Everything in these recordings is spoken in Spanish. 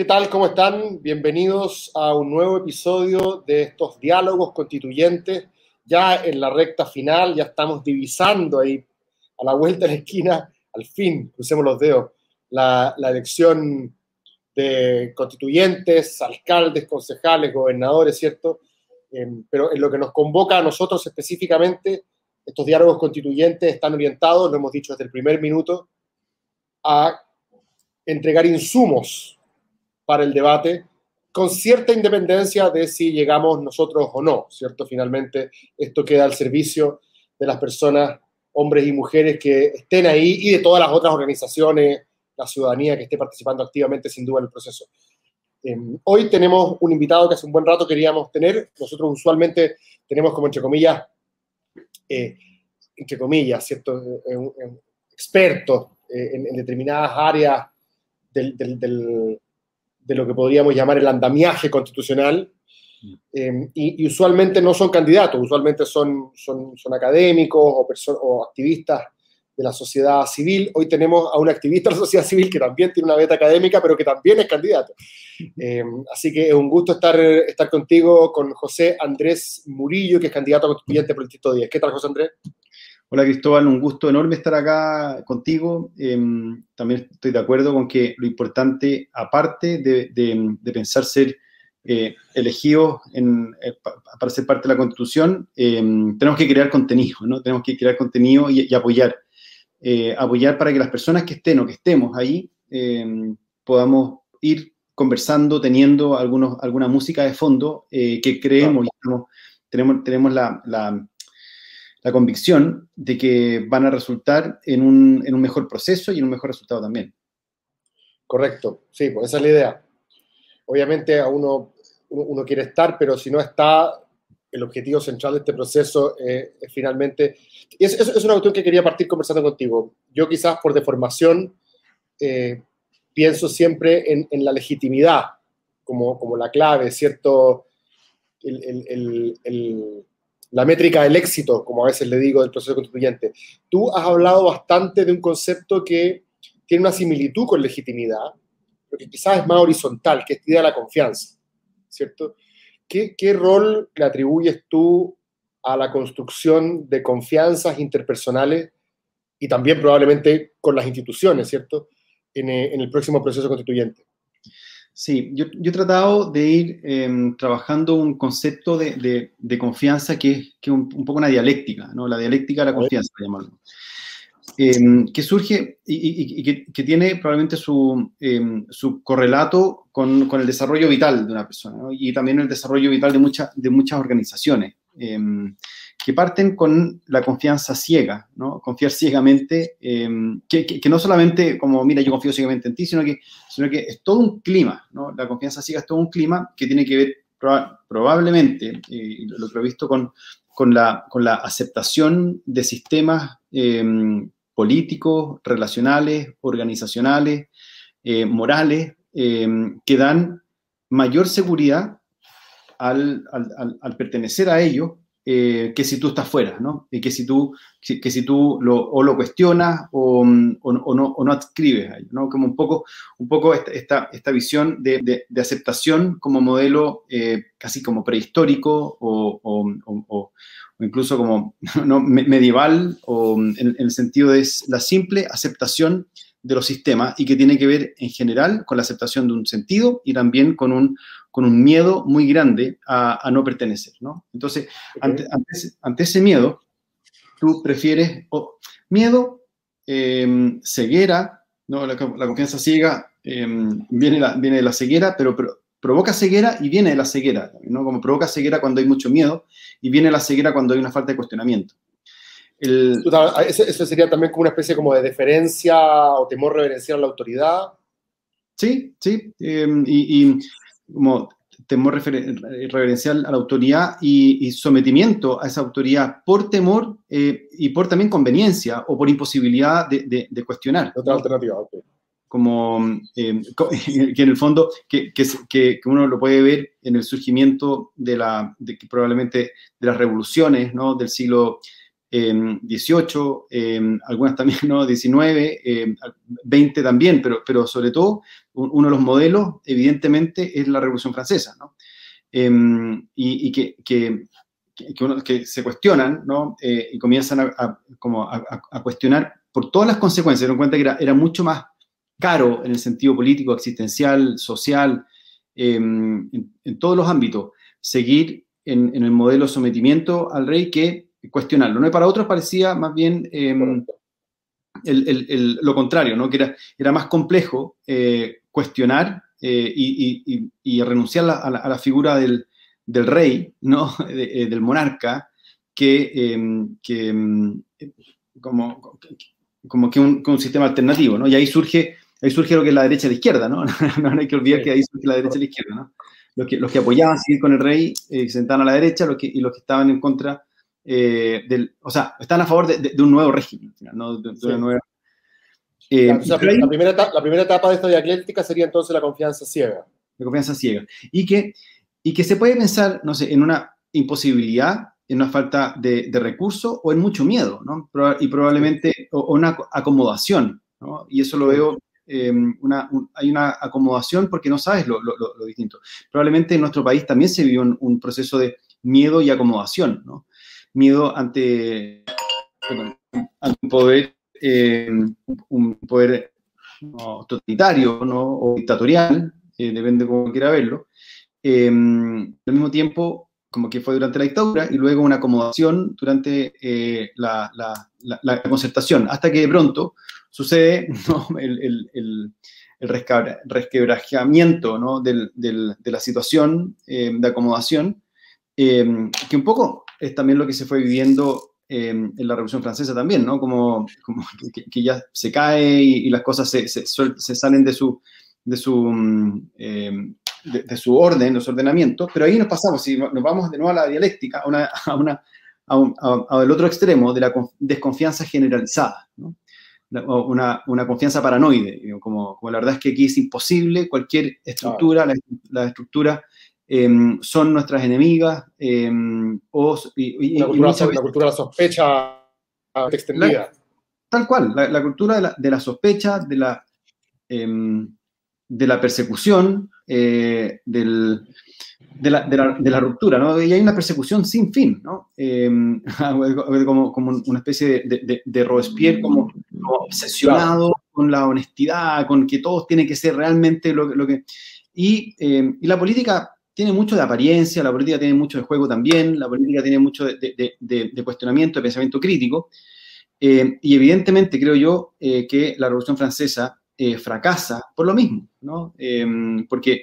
¿Qué tal? ¿Cómo están? Bienvenidos a un nuevo episodio de estos diálogos constituyentes. Ya en la recta final, ya estamos divisando ahí a la vuelta de la esquina, al fin, crucemos los dedos, la, elección de constituyentes, alcaldes, concejales, gobernadores, ¿cierto? Em, pero en lo que nos convoca a nosotros específicamente, estos diálogos constituyentes están orientados, lo hemos dicho desde el primer minuto, a entregar insumos para el debate, con cierta independencia de si llegamos nosotros o no, ¿cierto? Finalmente, esto queda al servicio de las personas, hombres y mujeres que estén ahí y de todas las otras organizaciones, la ciudadanía que esté participando activamente sin duda en el proceso. Em, hoy tenemos un invitado que hace un buen rato queríamos tener. Nosotros usualmente tenemos como entre comillas, eh, entre comillas, ¿cierto? Eh, un, expertos eh, en, determinadas áreas del, de lo que podríamos llamar el andamiaje constitucional, eh, y, usualmente no son candidatos, usualmente son, son, son académicos o, o activistas de la sociedad civil. Hoy tenemos a un activista de la sociedad civil que también tiene una beta académica, pero que también es candidato. Eh, así que es un gusto estar, estar contigo, con José Andrés Murillo, que es candidato a constituyente por el Distrito 10. ¿Qué tal, José Andrés? Hola Cristóbal, un gusto enorme estar acá contigo. Em, también estoy de acuerdo con que lo importante, aparte de, pensar ser eh, elegidos eh, para ser parte de la Constitución, em, tenemos que crear contenido, ¿no? Tenemos que crear contenido y, apoyar. Eh, apoyar para que las personas que estén o que estemos ahí em, podamos ir conversando, teniendo algunos, alguna música de fondo que creemos y tenemos, tenemos la la convicción de que van a resultar en un, en un, mejor proceso y en un mejor resultado también. Correcto, sí, pues esa es la idea. Obviamente a uno, uno, quiere estar, pero si no está, el objetivo central de este proceso es finalmente... Y es, es, una cuestión que quería partir conversando contigo. Yo quizás por deformación eh, pienso siempre en, la legitimidad como, como la clave, ¿cierto? el, la métrica del éxito, como a veces le digo, del proceso constituyente. Tú has hablado bastante de un concepto que tiene una similitud con legitimidad, pero que quizás es más horizontal, que es la confianza, ¿cierto? ¿Qué, ¿Qué, rol le atribuyes tú a la construcción de confianzas interpersonales y también probablemente con las instituciones, ¿cierto? En, eh, en el próximo proceso constituyente. Sí, yo, he tratado de ir em, trabajando un concepto de, confianza que es, que un, poco una dialéctica, ¿no? La dialéctica de la confianza, llamarlo. Em, que surge y, que, tiene probablemente su, em, su correlato con, el desarrollo vital de una persona y también el desarrollo vital de, muchas de muchas organizaciones que parten con la confianza ciega, ¿no? Confiar ciegamente, em, que, no solamente como, mira, yo confío ciegamente en ti, sino que, sino que es todo un clima, ¿no? La confianza ciega es todo un clima que tiene que ver probablemente, y lo he visto con, con, la, con la aceptación de sistemas em, políticos, relacionales, organizacionales, eh, morales, em, que dan mayor seguridad al, al, al, pertenecer a ellos eh, que si tú estás fuera, ¿no? Y que si tú, que si tú lo, o lo cuestionas o, o, no, o no adscribes a ello, ¿no? Como un poco, un poco esta, esta, visión de, de, aceptación como modelo eh, casi como prehistórico o, incluso como ¿no? medieval, o en, en, el sentido de la simple aceptación de los sistemas y que tiene que ver en general con la aceptación de un sentido y también con un, con un miedo muy grande a, no pertenecer, ¿no? Entonces, ante, ante, ese, miedo, tú prefieres miedo, em, ceguera, ¿no? La, confianza ciega em, viene, la, viene de la ceguera, pero, provoca ceguera y viene de la ceguera, ¿no? Como provoca ceguera cuando hay mucho miedo y viene la ceguera cuando hay una falta de cuestionamiento. Eso, sería también como una especie como de deferencia o temor reverencial a la autoridad. Sí, sí. Em, y, como temor reverencial a la autoridad y, sometimiento a esa autoridad por temor eh, y por también conveniencia o por imposibilidad de, cuestionar. Otra alternativa, Como eh, que en el fondo, que, que, uno lo puede ver en el surgimiento de la, probabmente de las revoluciones ¿no? del siglo 18, algunas también, ¿no? 19, 20 también, pero, pero sobre todo uno de los modelos, evidentemente, es la Revolución Francesa, ¿no? y, que, que, que, se cuestionan, ¿no? y comienzan a, como a, cuestionar por todas las consecuencias, se dieron cuenta que era, era mucho más caro en el sentido político, existencial, social, en, todos los ámbitos, seguir en, el modelo sometimiento al rey que cuestionarlo. ¿no? para otros parecía más bien em, lo contrario, ¿no? que era, era más complejo eh, cuestionar eh, y, renunciar a la, figura del, rey, ¿no? Eh, del monarca, que, em, em, como, como que un, sistema alternativo, ¿no? Y ahí surge, ahí surge lo que es la derecha y la izquierda, ¿no? no, hay que olvidar que ahí surge la derecha y la izquierda, ¿no? Los que, los que apoyaban seguir con el rey se sentaban a la derecha los que, y los que estaban en contra eh, del, o sea, están a favor de, un nuevo régimen, ¿no? De, una nueva, eh, la, primera etapa, la, primera etapa, de esta dialéctica sería entonces la confianza ciega. La confianza ciega. Y que, y que se puede pensar, no sé, en una imposibilidad en una falta de, recursos o en mucho miedo, ¿no? Y probablemente o, una acomodación, ¿no? Y eso lo veo, em, una, hay una acomodación porque no sabes lo, distinto. Probablemente en nuestro país también se vivió un, proceso de miedo y acomodación, ¿no? Miedo ante, un poder, em, un poder totalitario ¿no? o dictatorial, eh, depende de cómo quiera verlo. Em, al mismo tiempo, como que fue durante la dictadura, y luego una acomodación durante eh, la, la, concertación, hasta que de pronto sucede el, el, el, resquebrajamiento ¿no? del, del, de la situación eh, de acomodación, eh, que un poco es también lo que se fue viviendo en la Revolución Francesa también, ¿no? Como, como que, ya se cae y, las cosas se, se, se, salen de su, de su mm, de, su orden, los ordenamientos, pero ahí nos pasamos, si nos vamos de nuevo a la dialéctica, a, una, a, una, a, al otro extremo de la desconfianza generalizada, ¿no? una, una, confianza paranoide, como, como, la verdad es que aquí es imposible, cualquier estructura, las la estructuras em, son nuestras enemigas, em, o, y, la, cultura, la, cultura, de la sospecha extendida. tal cual, la, cultura de la, de la, sospecha, de la, em, de la persecución, eh, del, de, la, de, la, ruptura, ¿no? Y hay una persecución sin fin, ¿no? Como, como, una especie de, de, Robespierre, como, obsesionado con la honestidad, con que todos tienen que ser realmente lo, lo que... Y, y, la política tiene mucho de apariencia, la política tiene mucho de juego también, la política tiene mucho de, cuestionamiento, de pensamiento crítico. Em, y evidentemente creo yo eh, que la Revolución Francesa eh, fracasa por lo mismo, ¿no? Porque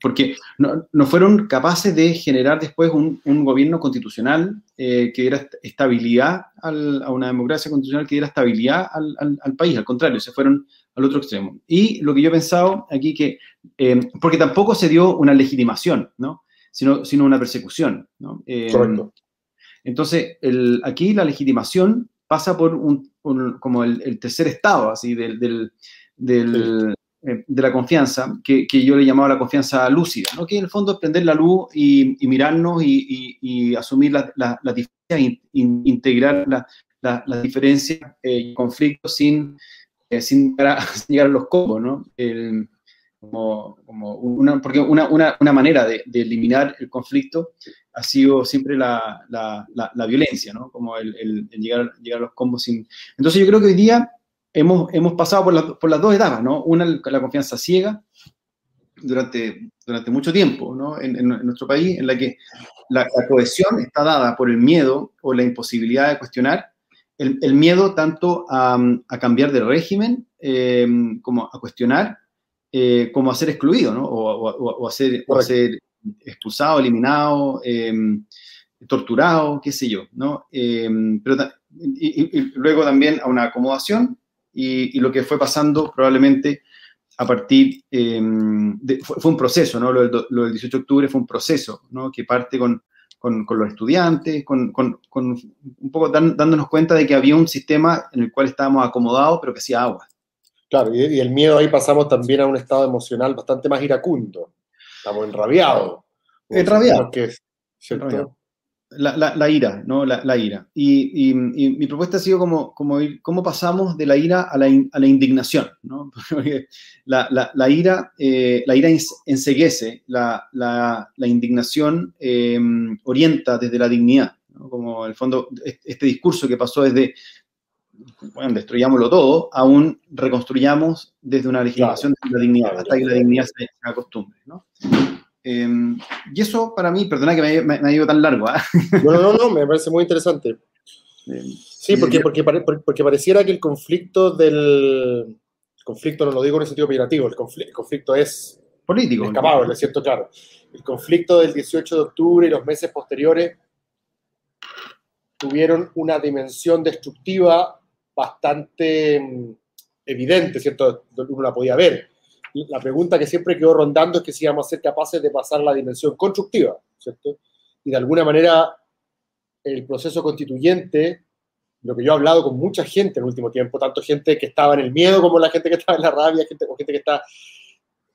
porque no, fueron capaces de generar después un, gobierno constitucional eh, que diera estabilidad a una democracia constitucional que diera estabilidad al, país, al contrario, se fueron al otro extremo. Y lo que yo he pensado aquí que, em, porque tampoco se dio una legitimación, ¿no? Sino, sino una persecución, ¿no? Correcto. Entonces, aquí la legitimación pasa por un, como el, tercer estado, así, del, del, eh, de la confianza, que, que, yo le llamaba la confianza lúcida, ¿no? que en el fondo es prender la luz y, mirarnos y, y, asumir las la, diferencias, integrar las diferencias eh, y conflictos sin, eh, sin, llegar a los combos, ¿no? El, como, como una, porque una, una, una manera de, de, eliminar el conflicto ha sido siempre la, la, la, violencia, ¿no? Como el, el, llegar, llegar, a los combos sin... Entonces yo creo que hoy día hemos, hemos pasado por, por las dos etapas, ¿no? Una, la confianza ciega durante, durante mucho tiempo, ¿no? En, en, nuestro país, en la que la, cohesión está dada por el miedo o la imposibilidad de cuestionar, el, el miedo tanto a, a, cambiar de régimen eh, como a cuestionar, eh, como a ser excluido, ¿no? O, o, a, ser, o a ser expulsado, eliminado, em, torturado, qué sé yo, ¿no? Em, pero, y, luego también a una acomodación y, lo que fue pasando probablemente a partir, em, de, fue, un proceso, ¿no? Lo del, 18 de octubre fue un proceso, ¿no? Que parte con, con, los estudiantes, con, con, un poco dándonos cuenta de que había un sistema en el cual estábamos acomodados, pero que hacía agua. Claro, y, el miedo ahí pasamos también a un estado emocional bastante más iracundo estamos enrabiados. Enrabiados. Que, ¿cierto? La, ira, ¿no? La, ira. Y, mi propuesta ha sido como, como ir, cómo pasamos de la ira a la, a la indignación, ¿no? Porque la, ira, eh, la ira enseguece, la, indignación em, orienta desde la dignidad, ¿no? Como en el fondo, este discurso que pasó desde, bueno, destruyámoslo todo, aún reconstruyamos desde una legislación de la dignidad, hasta que la dignidad se acostumbre, ¿no? Em, y eso para mí, perdona que me, me, ha ido tan largo. ¿ah? No, no, no, me parece muy interesante. Em, sí, porque, porque, porque pareciera que el conflicto del... conflicto no lo digo en el sentido operativo, el conflicto, es político. Escapado, es cierto, claro. El conflicto del 18 de octubre y los meses posteriores tuvieron una dimensión destructiva bastante em, evidente, ¿cierto? Uno la podía ver la pregunta que siempre quedó rondando es que si íbamos a ser capaces de pasar la dimensión constructiva, ¿cierto? Y de alguna manera el proceso constituyente, lo que yo he hablado con mucha gente en el último tiempo, tanto gente que estaba en el miedo como la gente que estaba en la rabia, gente, gente que está,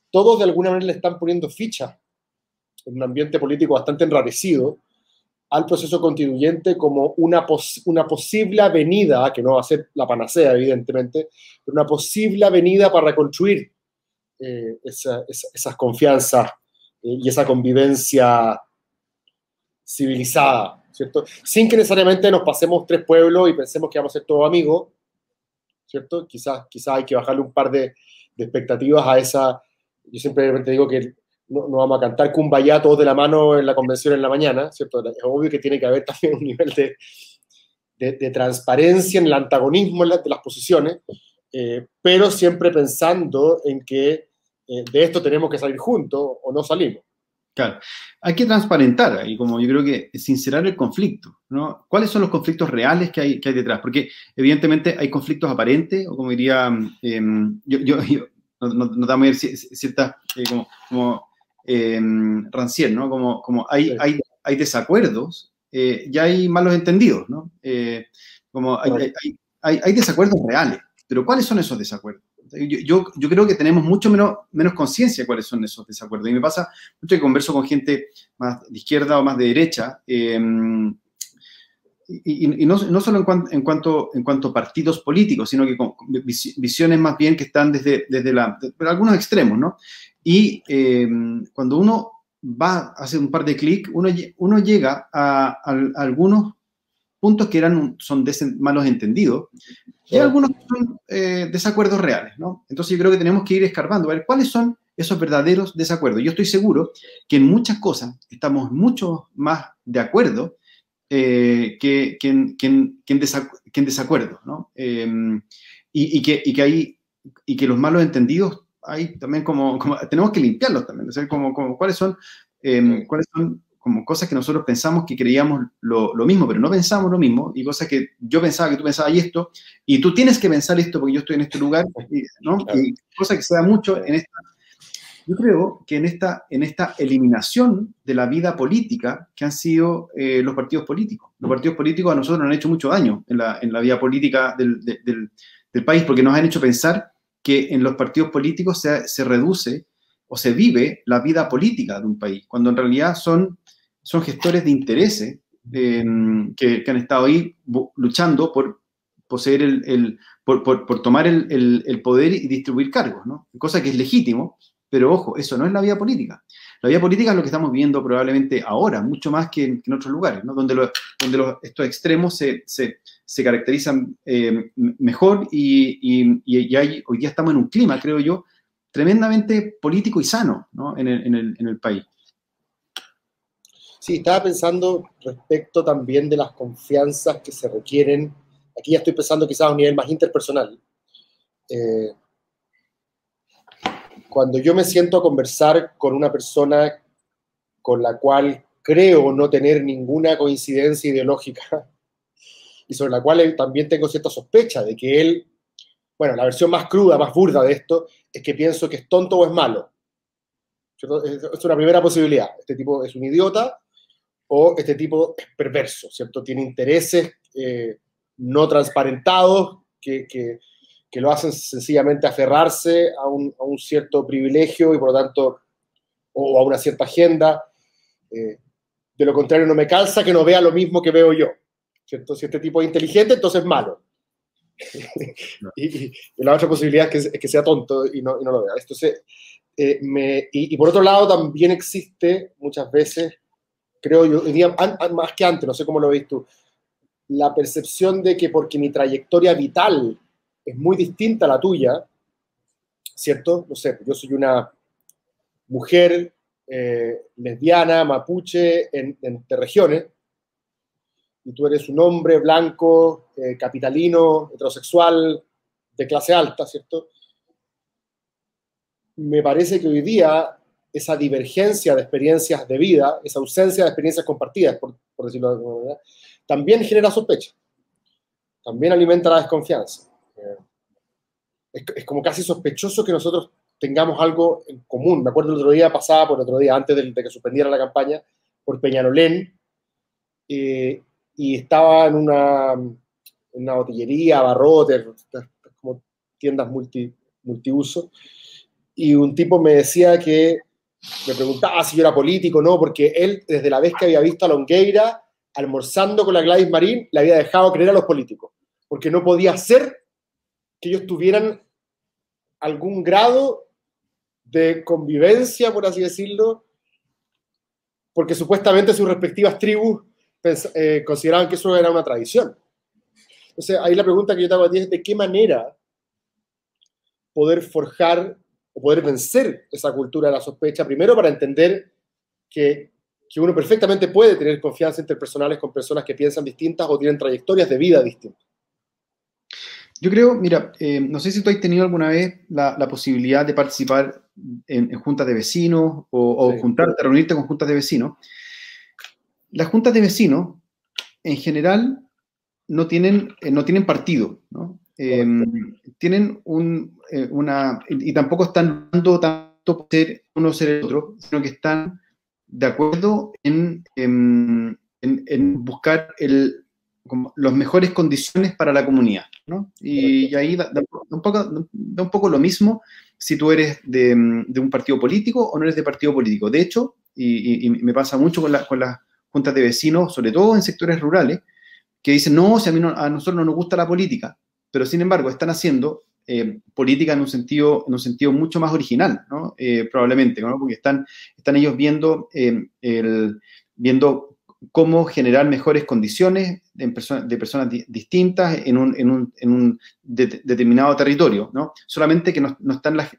todos de alguna manera le están poniendo ficha en un ambiente político bastante enrarecido al proceso constituyente como una, una posible avenida, que no va a ser la panacea, evidentemente, pero una posible avenida para reconstruir eh, esa, esas confianzas eh, y esa convivencia civilizada, ¿cierto? Sin que necesariamente nos pasemos tres pueblos y pensemos que vamos a ser todos amigos, ¿cierto? Quizás, quizás hay que bajarle un par de, expectativas a esa. Yo siempre digo que no, vamos a cantar Kumbaya todos de la mano en la convención en la mañana, ¿cierto? Es obvio que tiene que haber también un nivel de, de, transparencia en el antagonismo de las posiciones, eh, pero siempre pensando en que eh, de esto tenemos que salir juntos o no salimos. Claro, hay que transparentar y como yo creo que sincerar el conflicto, ¿no? ¿Cuáles son los conflictos reales que hay, que hay detrás? Porque evidentemente hay conflictos aparentes, o como diría, em, yo, yo, no, no, no damos cierta, eh, como, como em, Rancière, ¿no? Como, como hay, hay, hay desacuerdos, eh, ya hay malos entendidos, ¿no? como hay, hay, hay, hay desacuerdos reales, pero ¿cuáles son esos desacuerdos? Yo, yo, creo que tenemos mucho menos, menos conciencia de cuáles son esos desacuerdos. Y me pasa mucho que converso con gente más de izquierda o más de derecha, em, y, no, no, solo en, cuanto, en, cuanto, en cuanto a partidos políticos, sino que con visiones más bien que están desde, desde la, algunos extremos, ¿no? Y em, cuando uno va a hacer un par de clics, uno, uno llega a, a, a algunos puntos que eran, son malos entendidos, y algunos son eh, desacuerdos reales, ¿no? Entonces yo creo que tenemos que ir escarbando, a ver cuáles son esos verdaderos desacuerdos. Yo estoy seguro que en muchas cosas estamos mucho más de acuerdo eh, que, que, en, que, en desacuerdo, ¿no? Em, y, que, y, que hay, y que los malos entendidos hay también como, como tenemos que limpiarlos también, o como, como, cuáles son, em, cuáles son como cosas que nosotros pensamos que creíamos lo, mismo, pero no pensamos lo mismo, y cosas que yo pensaba que tú pensabas y esto, y tú tienes que pensar esto porque yo estoy en este lugar, ¿no? Y cosa que se da mucho en esta, yo creo que en esta, en esta eliminación de la vida política que han sido eh, los partidos políticos. Los partidos políticos a nosotros nos han hecho mucho daño en la, en la vida política del, del, del, país porque nos han hecho pensar que en los partidos políticos se, se reduce o se vive la vida política de un país, cuando en realidad son son gestores de intereses que, han estado ahí luchando por poseer el, por, tomar el, poder y distribuir cargos. Cosa que es legítimo, pero ojo, eso no es la vía política. La vía política es lo que estamos viendo probablemente ahora, mucho más que en, otros lugares, donde, donde estos extremos se, caracterizan em, mejor y, y, hoy día estamos en un clima, creo yo, tremendamente político y sano en el país. Sí, estaba pensando respecto también de las confianzas que se requieren. Aquí ya estoy pensando quizás a un nivel más interpersonal. Eh, cuando yo me siento a conversar con una persona con la cual creo no tener ninguna coincidencia ideológica y sobre la cual también tengo cierta sospecha de que él, bueno, la versión más cruda, más burda de esto, es que pienso que es tonto o es malo. Es una primera posibilidad. Este tipo es un idiota o este tipo es perverso, ¿cierto? Tiene intereses eh, no transparentados que, que, que, lo hacen sencillamente aferrarse a un, a un, cierto privilegio y por lo tanto, o a una cierta agenda. Eh, De lo contrario, no me calza que no vea lo mismo que veo yo. ¿cierto? Si este tipo es inteligente, entonces es malo. y, la otra posibilidad es que, sea tonto y no, lo vea. Entonces, eh, me, y, por otro lado, también existe muchas veces, creo yo, más que antes, no sé cómo lo veis tú, la percepción de que porque mi trayectoria vital es muy distinta a la tuya, ¿cierto? No sé, yo soy una mujer eh, lesbiana, mapuche, en, entre regiones, y tú eres un hombre blanco, eh, capitalino, heterosexual, de clase alta, ¿cierto? Me parece que hoy día esa divergencia de experiencias de vida, esa ausencia de experiencias compartidas, por, decirlo de alguna manera, también genera sospecha, también alimenta la desconfianza. Eh, es, es, como casi sospechoso que nosotros tengamos algo en común. Me acuerdo el otro día, pasaba por el otro día, antes de, que suspendiera la campaña, por Peñalolén, eh, y estaba en una, en una botillería, barrotes, como tiendas multi, multiuso, y un tipo me decía que, me preguntaba si yo era político, no, porque él, desde la vez que había visto a Longueira almorzando con la Gladys Marín, le había dejado creer a los políticos, porque no podía ser que ellos tuvieran algún grado de convivencia, por así decirlo, porque supuestamente sus respectivas tribus eh, consideraban que eso era una tradición. Entonces, ahí la pregunta que yo te hago a ti es de qué manera poder forjar o poder vencer esa cultura de la sospecha, primero para entender que, que uno perfectamente puede tener confianza interpersonales con personas que piensan distintas o tienen trayectorias de vida distintas. Yo creo, mira, eh, no sé si tú has tenido alguna vez la, posibilidad de participar en, juntas de vecinos o, juntarte, reunirte con juntas de vecinos. Las juntas de vecinos, en general, no tienen, eh, no tienen partido, ¿no? Em, tienen un, eh, una, y, tampoco están dando tanto por ser uno ser el otro, sino que están de acuerdo en, en, en buscar el, como las mejores condiciones para la comunidad, ¿no? Y, ahí da, un poco, da, un poco, lo mismo si tú eres de, un partido político o no eres de partido político. De hecho, y, me pasa mucho con, con, las juntas de vecinos, sobre todo en sectores rurales, que dicen, no, si a, mí a nosotros no nos gusta la política, pero sin embargo están haciendo eh, política en un sentido, en un sentido mucho más original, ¿no? Eh, probablemente, ¿no? porque están, están ellos viendo, eh, el, viendo cómo generar mejores condiciones de, personas distintas en un, en un, determinado territorio, ¿no? Solamente que no, están las,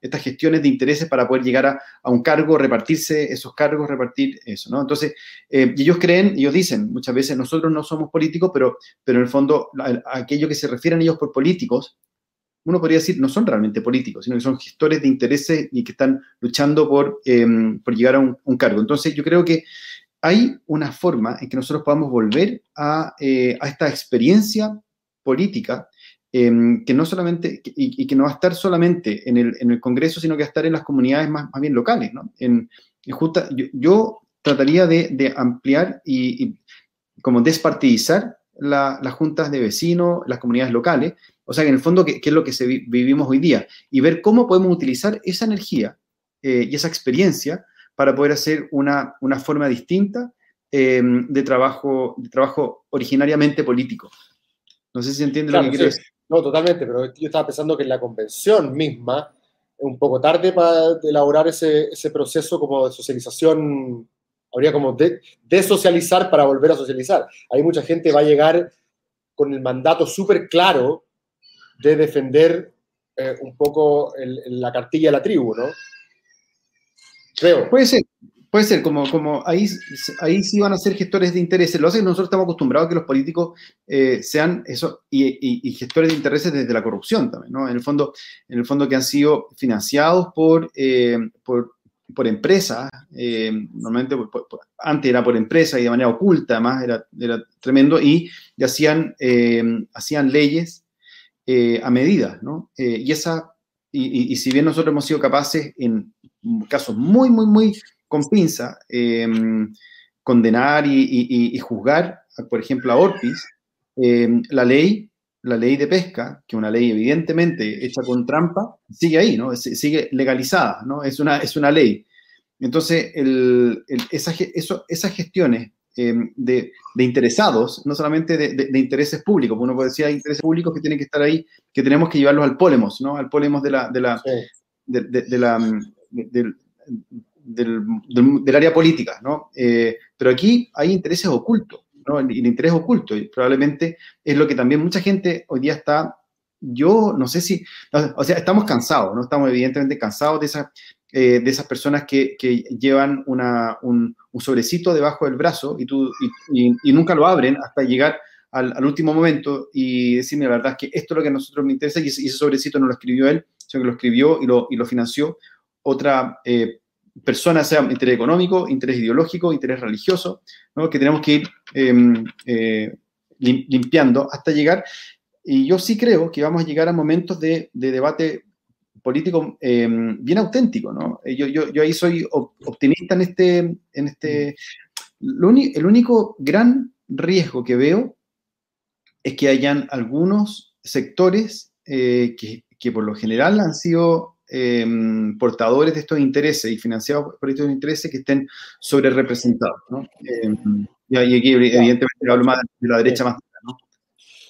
estas gestiones de intereses para poder llegar a, un cargo, repartirse esos cargos, repartir eso, ¿no? Entonces, eh, ellos creen, ellos dicen muchas veces, nosotros no somos políticos, pero, pero en el fondo, aquello que se refieren ellos por políticos, uno podría decir, no son realmente políticos, sino que son gestores de intereses y que están luchando por, eh, por llegar a un cargo. Entonces, yo creo que hay una forma en que nosotros podamos volver a, eh, esta experiencia política em, que no solamente, y, que no va a estar solamente en el, Congreso, sino que va a estar en las comunidades más, bien locales. En, justa, yo, trataría de, ampliar y, como despartidizar las juntas de vecinos, las comunidades locales, o sea, en el fondo, ¿qué, es lo que vivimos hoy día? Y ver cómo podemos utilizar esa energía eh, y esa experiencia para poder hacer una, una forma distinta em, de, trabajo, de trabajo originariamente político. No sé si entiende lo que quiero decir. No, totalmente, pero yo estaba pensando que en la convención misma es un poco tarde para elaborar ese, ese proceso como de socialización, habría como de, de, socializar para volver a socializar. Hay mucha gente va a llegar con el mandato súper claro de defender eh, un poco la cartilla de la tribu, ¿no? Puede ser, puede ser, como, como ahí, ahí sí van a ser gestores de intereses. Lo hace que nosotros estamos acostumbrados a que los políticos eh, sean eso, y, gestores de intereses desde la corrupción también, ¿no? En el fondo, en el fondo que han sido financiados por, eh, por, empresas, eh, normalmente antes era por empresas y de manera oculta, además era, era tremendo, y, hacían, hacían leyes a medida, ¿no? y esa y, si bien nosotros hemos sido capaces en casos muy, muy, muy con pinza, em, condenar y, juzgar, por ejemplo, a Orpis, em, la ley, la ley de pesca, que es una ley evidentemente hecha con trampa, sigue ahí, ¿no? sigue legalizada, ¿no? Es una, es una ley. Entonces, el, esas gestiones em, de, interesados, no solamente de, intereses públicos, uno puede decir hay intereses públicos que tienen que estar ahí, que tenemos que llevarlos al polemos, ¿no? Al polemos de la, de la, de, la del, del, área política, ¿no? Eh, pero aquí hay intereses ocultos, ¿no? El, el, interés oculto, y probablemente es lo que también mucha gente hoy día está, yo no sé si, o sea, estamos cansados, ¿no? Estamos evidentemente cansados de esa, eh, de esas personas que, llevan un, sobrecito debajo del brazo y, tú, y, nunca lo abren hasta llegar al, último momento y decirme la verdad es que esto es lo que a nosotros me interesa y ese, sobrecito no lo escribió él, sino que lo escribió y lo, y lo financió otra eh, persona, sea interés económico, interés ideológico, interés religioso, que tenemos que ir em, eh, limpiando hasta llegar. Y yo sí creo que vamos a llegar a momentos de, de debate político eh, bien auténtico, ¿no? Eh, yo, yo, yo, ahí soy optimista en este, en este, el único gran riesgo que veo es que hayan algunos sectores eh, que, que, por lo general han sido portadores de estos intereses y financiados por estos intereses que estén sobre representados, ¿no? y aquí evidentemente hablo más de la derecha más ¿no?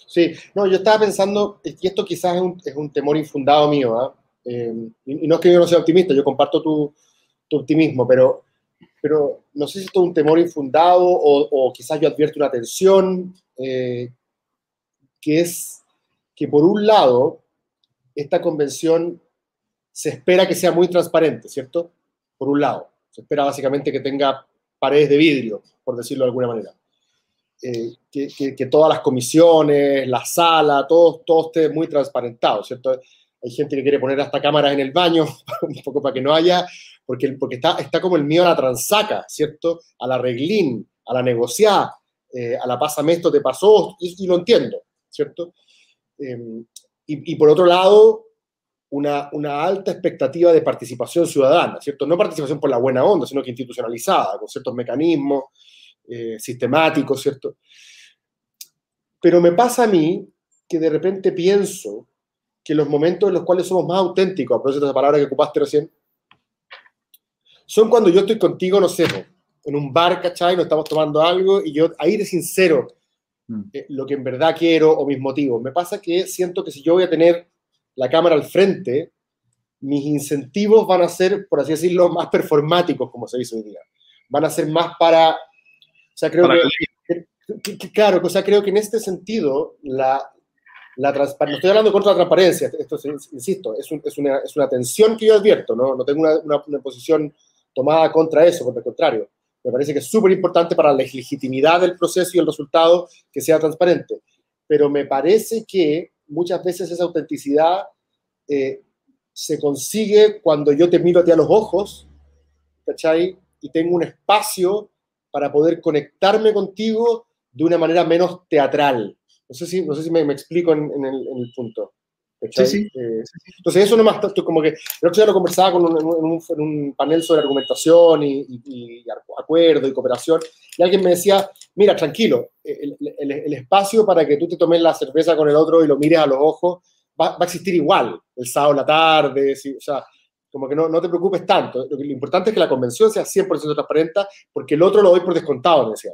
Sí, no, yo estaba pensando, y esto quizás es un, es un temor infundado mío. Eh, y, no es que yo no sea optimista, yo comparto tu, tu, optimismo, pero, pero no sé si esto es un temor infundado o, o quizás yo advierto una tensión, eh, que es que por un lado, esta convención se espera que sea muy transparente, ¿cierto? Por un lado, se espera básicamente que tenga paredes de vidrio, por decirlo de alguna manera. Eh, que, todas las comisiones, la sala, todo, todo esté muy transparentado, ¿cierto? hay gente que quiere poner hasta cámaras en el baño, un poco para que no haya, porque, porque está, está como el miedo a la transaca, ¿cierto? A la reglín, a la negociar, eh, a la pásame esto te pasó, y, lo entiendo, ¿cierto? Y, y, por otro lado, una, una, alta expectativa de participación ciudadana, ¿cierto? No participación por la buena onda, sino que institucionalizada, con ciertos mecanismos eh, sistemáticos, ¿cierto? Pero me pasa a mí que de repente pienso que los momentos en los cuales somos más auténticos, a propósito de esa palabra que ocupaste recién, son cuando yo estoy contigo, no sé, en un bar, ¿cachai? Nos estamos tomando algo y yo ahí de sincero mm. eh, lo que en verdad quiero o mis motivos. Me pasa que siento que si yo voy a tener la cámara al frente, mis incentivos van a ser, por así decirlo, más performáticos, como se dice hoy día. Van a ser más para... O sea, creo que, que, claro, o sea, creo que en este sentido la, la no estoy hablando contra la transparencia, esto insisto, es, es, una, es, una, tensión que yo advierto, no, no tengo una, una, posición tomada contra eso, por el contrario. Me parece que es súper importante para la legitimidad del proceso y el resultado que sea transparente. Pero me parece que muchas veces esa autenticidad eh, se consigue cuando yo te miro a ti a los ojos, ¿cachai? Y tengo un espacio para poder conectarme contigo de una manera menos teatral, no sé si, no sé si me, explico en, el, punto. Sí, sí. Eh, entonces, eso nomás, como que, creo que ya lo conversaba con un, en un, panel sobre argumentación y, acuerdo y cooperación, y alguien me decía, mira, tranquilo, el, el, espacio para que tú te tomes la cerveza con el otro y lo mires a los ojos va, va a existir igual, el sábado en la tarde, o sea, como que no, no te preocupes tanto. Lo, lo, importante es que la convención sea 100% transparente, porque el otro lo doy por descontado, me decía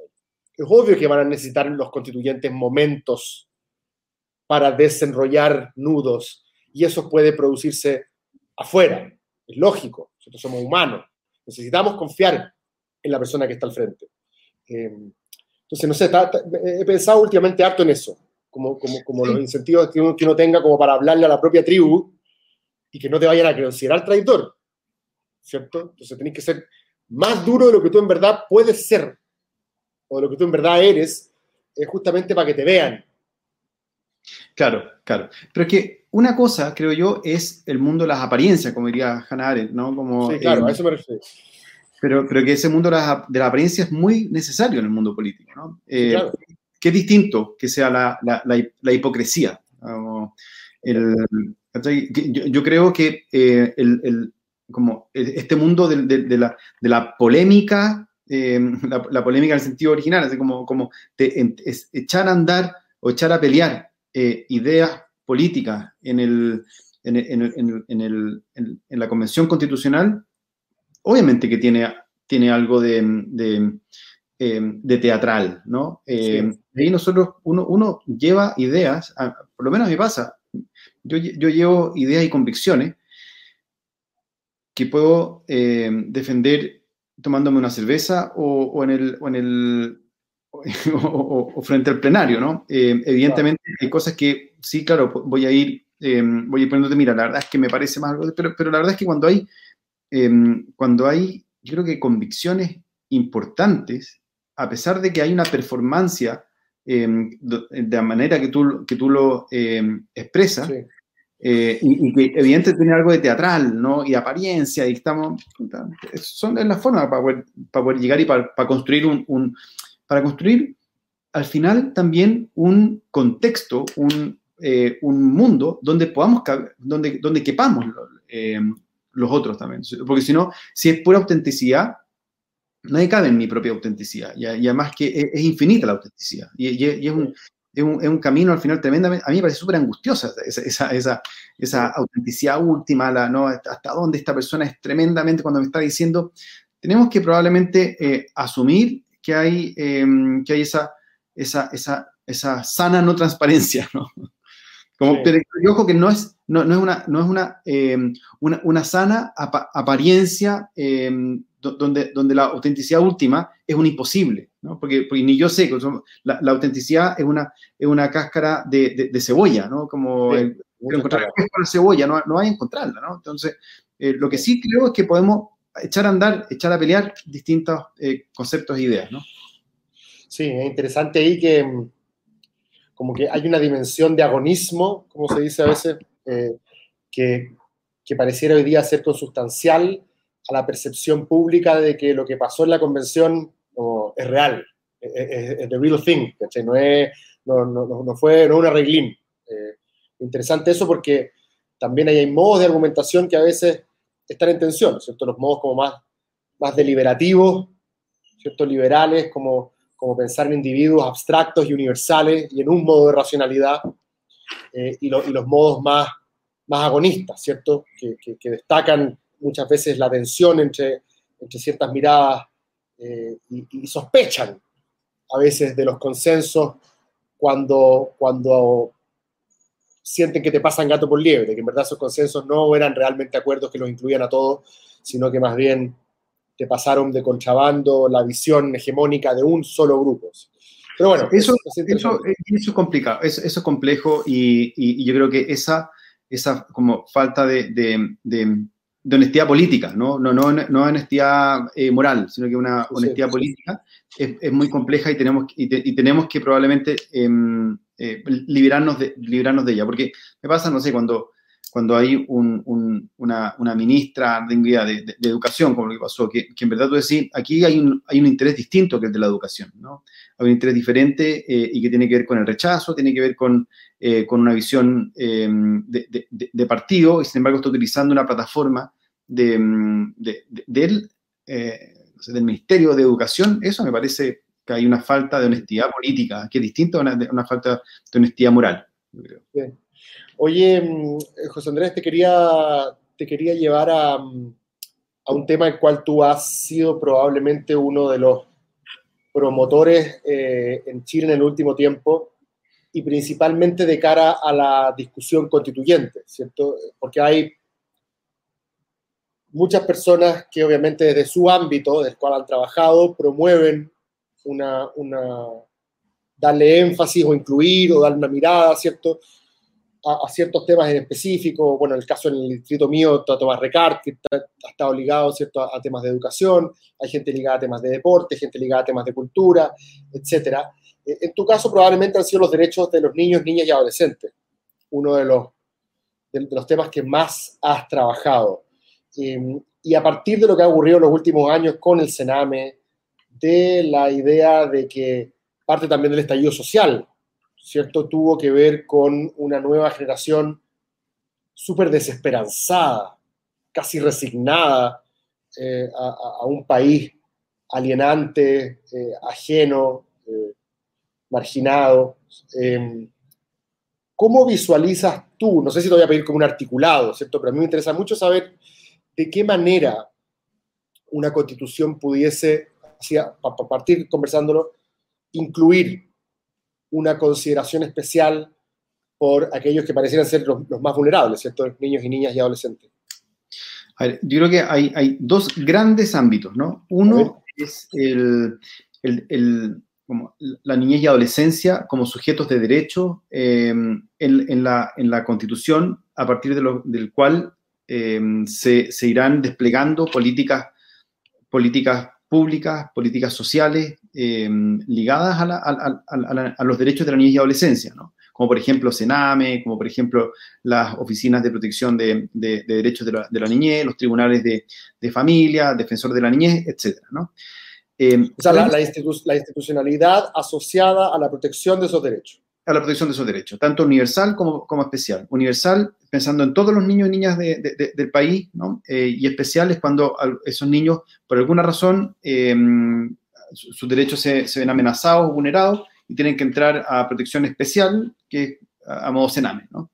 es obvio que van a necesitar los constituyentes momentos para desenrollar nudos y eso puede producirse afuera. Es lógico, nosotros somos humanos. Necesitamos confiar en la persona que está al frente. Em, entonces, no sé, he pensado últimamente harto en eso, como, como, como los incentivos que uno, que uno, tenga como para hablarle a la propia tribu y que no te vayan a considerar traidor, ¿cierto? Entonces, tenés que ser más duro de lo que tú en verdad puedes ser o lo que tú en verdad eres, es justamente para que te vean. Claro, claro. Pero es que una cosa, creo yo, es el mundo de las apariencias, como diría Hannah Arendt, ¿no? Como, sí, claro, a eso me refiero. Pero creo que ese mundo de la, de la, apariencia es muy necesario en el mundo político, ¿no? Eh, claro. Que es distinto que sea la, la, la hipocresía. El, yo, yo, creo que eh, el, el, como este mundo de, de, de, la, de la polémica la, polémica en el sentido original, así como, como echar a andar o echar a pelear eh, ideas políticas en, el, en, el, en, la Convención Constitucional, obviamente que tiene, tiene algo de, de, teatral, ¿no? Ahí nosotros, uno, uno lleva ideas, por lo menos me pasa, yo, yo llevo ideas y convicciones que puedo defender tomándome una cerveza o, en el, o en el o, frente al plenario, ¿no? Eh, evidentemente hay cosas que sí, claro, voy a ir, eh, voy a ir poniéndote, mira, la verdad es que me parece más algo, pero, pero la verdad es que cuando hay, em, cuando hay, yo creo que convicciones importantes, a pesar de que hay una performance em, de la manera que tú, que tú lo expresas, eh, y, que evidentemente tiene algo de teatral, ¿no? Y apariencia, y estamos, son la forma para poder, para poder llegar y para, para construir un, para construir al final también un contexto, un, eh, un mundo donde podamos, donde, donde quepamos eh, los otros también. Porque si no, si es pura autenticidad, nadie cabe en mi propia autenticidad. Y, además que es, infinita la autenticidad. Y, es, un, es, un, es, un, camino al final tremendamente, a mí me parece súper angustiosa esa, esa, esa, autenticidad última, la, ¿no? hasta dónde esta persona es tremendamente cuando me está diciendo, tenemos que probablemente eh, asumir que hay, em, que hay esa, esa, esa, esa sana no transparencia, ¿no? Como, Pero ojo que no es, no, no es, una, no es una, em, una, una, sana apariencia em, donde, donde la autenticidad última es un imposible, ¿no? Porque, porque ni yo sé, la, la, autenticidad es una, es una cáscara de, de, cebolla, ¿no? Como sí, encontrar la cebolla, no, no hay encontrarla, ¿no? Entonces, eh, lo que sí creo es que podemos echar a andar, echar a pelear distintos eh, conceptos e ideas, ¿no? Sí, es interesante ahí que mm, como que hay una dimensión de agonismo, como se dice a veces, eh, que, que, pareciera hoy día ser consustancial a la percepción pública de que lo que pasó en la convención es real, es, the real thing, No, es, no, no, no, fue no un arreglín. Eh, interesante eso porque también hay modos de argumentación que a veces están en tensión, ¿cierto? Los modos como más, más deliberativos, ¿cierto? Liberales, como, como pensar en individuos abstractos y universales y en un modo de racionalidad, eh, y, los modos más, más agonistas, ¿cierto? Que, que, destacan muchas veces la tensión entre, entre ciertas miradas eh, y, sospechan a veces de los consensos cuando, cuando sienten que te pasan gato por liebre, que en verdad esos consensos no eran realmente acuerdos que los incluían a todos, sino que más bien te pasaron de contrabando la visión hegemónica de un solo grupo. Pero bueno, eso, eso, es complicado, eso, es complejo y, yo creo que esa, esa como falta de, de, honestidad política, no, no, no, no honestidad eh, moral, sino que una honestidad política es, es, muy compleja y tenemos, y, tenemos que probablemente... Em, eh, liberarnos, de, de ella. Porque me pasa, no sé, cuando, cuando hay una, ministra de, educación, como lo que pasó, que, en verdad tú decís, aquí hay un, hay un interés distinto que el de la educación, ¿no? Hay un interés diferente eh, y que tiene que ver con el rechazo, tiene que ver con, eh, con una visión em, de, partido, y sin embargo está utilizando una plataforma del, del Ministerio de Educación, eso me parece hay una falta de honestidad política, que es distinto a una, falta de honestidad moral. Oye, mm, José Andrés, te quería, te quería llevar a, mm, a, un tema el cual tú has sido probablemente uno de los promotores eh, en Chile en el último tiempo y principalmente de cara a la discusión constituyente, ¿cierto? Porque hay muchas personas que obviamente desde su ámbito, del cual han trabajado, promueven una, una, darle énfasis o incluir o darle una mirada ¿cierto? A, ciertos temas en específico. Bueno, en el caso en el distrito mío, Tomás Recart, que ha estado ligado ¿cierto? A, temas de educación, hay gente ligada a temas de deporte, gente ligada a temas de cultura, etc. Eh, en tu caso, probablemente han sido los derechos de los niños, niñas y adolescentes, uno de los, de, los temas que más has trabajado. Eh, y a partir de lo que ha ocurrido en los últimos años con el Sename, la idea de que parte también del estallido social, ¿cierto? Tuvo que ver con una nueva generación súper desesperanzada, casi resignada eh, a, un país alienante, eh, ajeno, eh, marginado. Em, ¿Cómo visualizas tú? No sé si te voy a pedir como un articulado, ¿cierto? Pero a mí me interesa mucho saber de qué manera una constitución pudiese, para partir conversándolo, incluir una consideración especial por aquellos que parecieran ser los, más vulnerables, ¿cierto? Niños y niñas y adolescentes. A ver, yo creo que hay, hay dos grandes ámbitos, ¿no? Uno es el, el, como la niñez y adolescencia como sujetos de derecho eh, en, en, la, en, la, Constitución, a partir de lo, del cual eh, se, se, irán desplegando políticas, políticas públicas, políticas sociales eh, ligadas a, la, a, a, los derechos de la niñez y adolescencia, ¿no? como por ejemplo Sename, como por ejemplo las oficinas de protección de, de, de derechos de la, de la, niñez, los tribunales de, familia, defensor de la niñez, etc. ¿no? Eh, o sea, la, la, institucionalidad asociada a la protección de esos derechos. A la protección de esos derechos, tanto universal como, como especial. Universal, pensando en todos los niños y niñas de, de, del país, ¿no? Eh, y especial es cuando esos niños, por alguna razón, eh, sus derechos se, se, ven amenazados vulnerados y tienen que entrar a protección especial, que a, modo Sename, ¿no?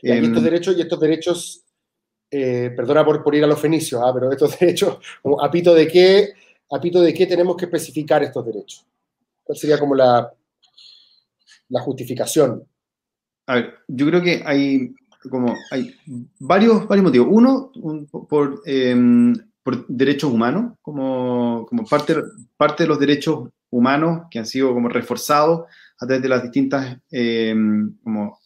Y estos derechos, y estos derechos perdona por, por, ir a los fenicios, ¿ah? pero estos derechos, como, ¿apito de qué ¿a de qué tenemos que especificar estos derechos? ¿Cuál sería como la, la justificación? A ver, yo creo que hay como hay varios, varios motivos. Uno, por, em, por derechos humanos, como, como parte, parte de los derechos humanos que han sido como reforzados a través de las distintas em, como,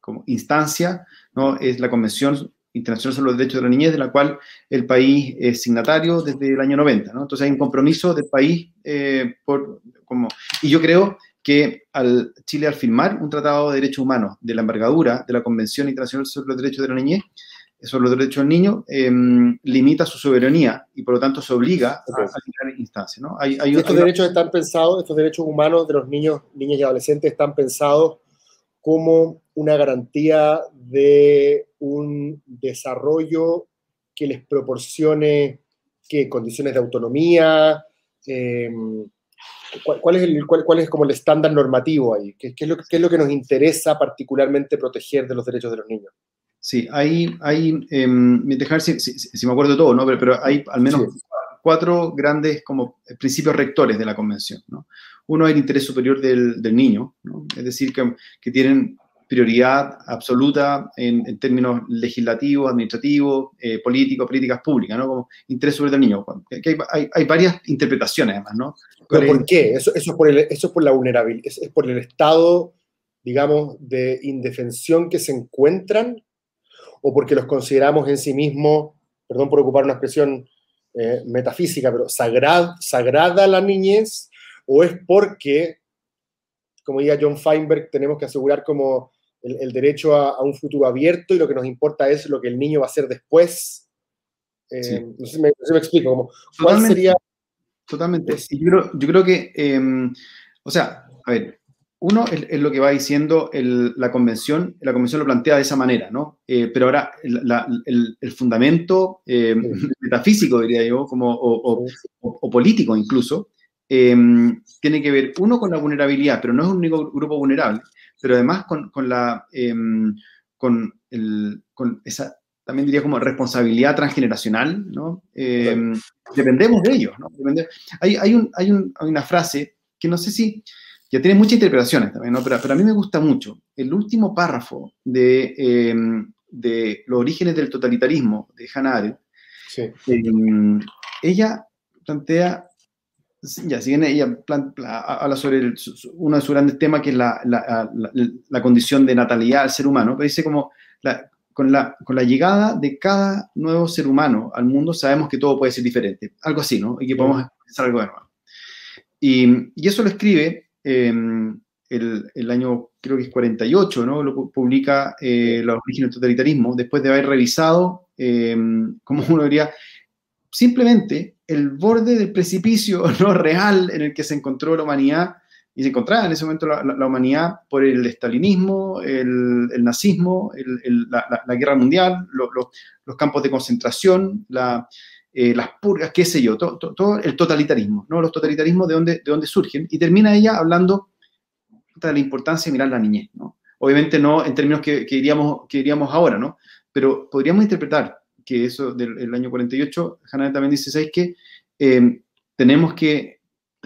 como instancias, ¿no? Es la Convención Internacional sobre los Derechos de la Niñez, de la cual el país es signatario desde el año 90. ¿no? Entonces hay un compromiso del país eh, por, como, y yo creo que al Chile al firmar un tratado de derechos humanos de la envergadura de la Convención Internacional sobre los Derechos de la Niñez, sobre los derechos del niño, eh, limita su soberanía y por lo tanto se obliga a, a instancias. ¿no? Hay, hay, estos hay, derechos están pensados, estos derechos humanos de los niños, niñas y adolescentes están pensados como una garantía de un desarrollo que les proporcione ¿qué? condiciones de autonomía. Eh, ¿cuál, es el, cuál, cuál, es como el estándar normativo ahí? ¿Qué, qué, es lo, ¿Qué, es lo, que nos interesa particularmente proteger de los derechos de los niños? Sí, hay, hay eh, dejar si, si, si, me acuerdo todo, ¿no? pero, pero hay al menos sí. cuatro grandes como principios rectores de la convención. ¿no? Uno es el interés superior del, del niño, ¿no? es decir, que, que tienen prioridad absoluta en, en términos legislativos, administrativos, eh, políticos, políticas públicas, ¿no? Como interés sobre el niño. Hay, hay, hay, varias interpretaciones, además, ¿no? ¿Pero por qué? Eso, eso, es por el, eso es por la vulnerabilidad, es, es por el estado, digamos, de indefensión que se encuentran, o porque los consideramos en sí mismos, perdón por ocupar una expresión eh, metafísica, pero sagrad, sagrada la niñez, o es porque, como diría John Feinberg, tenemos que asegurar como el, el derecho a, a, un futuro abierto y lo que nos importa es lo que el niño va a hacer después. Eh, sí. no, sé si me, no, sé si me, explico, como, ¿cuál Totalmente. sería? Totalmente. Yo, creo, yo creo que, eh, o sea, a ver, uno es, es lo que va diciendo el, la convención, la convención lo plantea de esa manera, ¿no? Eh, pero ahora la, el, el, fundamento eh, sí. metafísico, diría yo, como, o, o, o, o político incluso, eh, tiene que ver, uno, con la vulnerabilidad, pero no es un único grupo vulnerable, pero además con, con la, eh, con, el, con esa, también diría como responsabilidad transgeneracional, ¿no? Eh, dependemos de ellos, ¿no? Hay, hay, un, hay, un, hay, una frase que no sé si, ya tiene muchas interpretaciones también, ¿no? Pero, pero a mí me gusta mucho. El último párrafo de, eh, de Los orígenes del totalitarismo de Hannah Arendt, sí. Ella plantea ya, si bien ella plan, habla sobre el, uno de sus grandes temas, que es la, la, la, la, condición de natalidad del ser humano, pero dice como con, la, con la llegada de cada nuevo ser humano al mundo sabemos que todo puede ser diferente, algo así, ¿no? Y que podemos hacer algo de nuevo. Y, y eso lo escribe eh, el, el, año, creo que es 48, ¿no? Lo publica eh, Los orígenes del totalitarismo, después de haber revisado, eh, como uno diría, simplemente el borde del precipicio no real en el que se encontró la humanidad y se encontraba en ese momento la, la, la humanidad por el estalinismo, el, el nazismo, el, la, la, guerra mundial, lo, lo, los campos de concentración, eh, las purgas, qué sé yo, todo, todo, el totalitarismo, ¿no? los totalitarismos de dónde, de dónde surgen. Y termina ella hablando de la importancia de mirar la niñez. ¿no? Obviamente no en términos que, que, diríamos, que diríamos ahora, ¿no? pero podríamos interpretar que eso del año 48, Hannah también dice, ¿sabes qué? Eh, tenemos que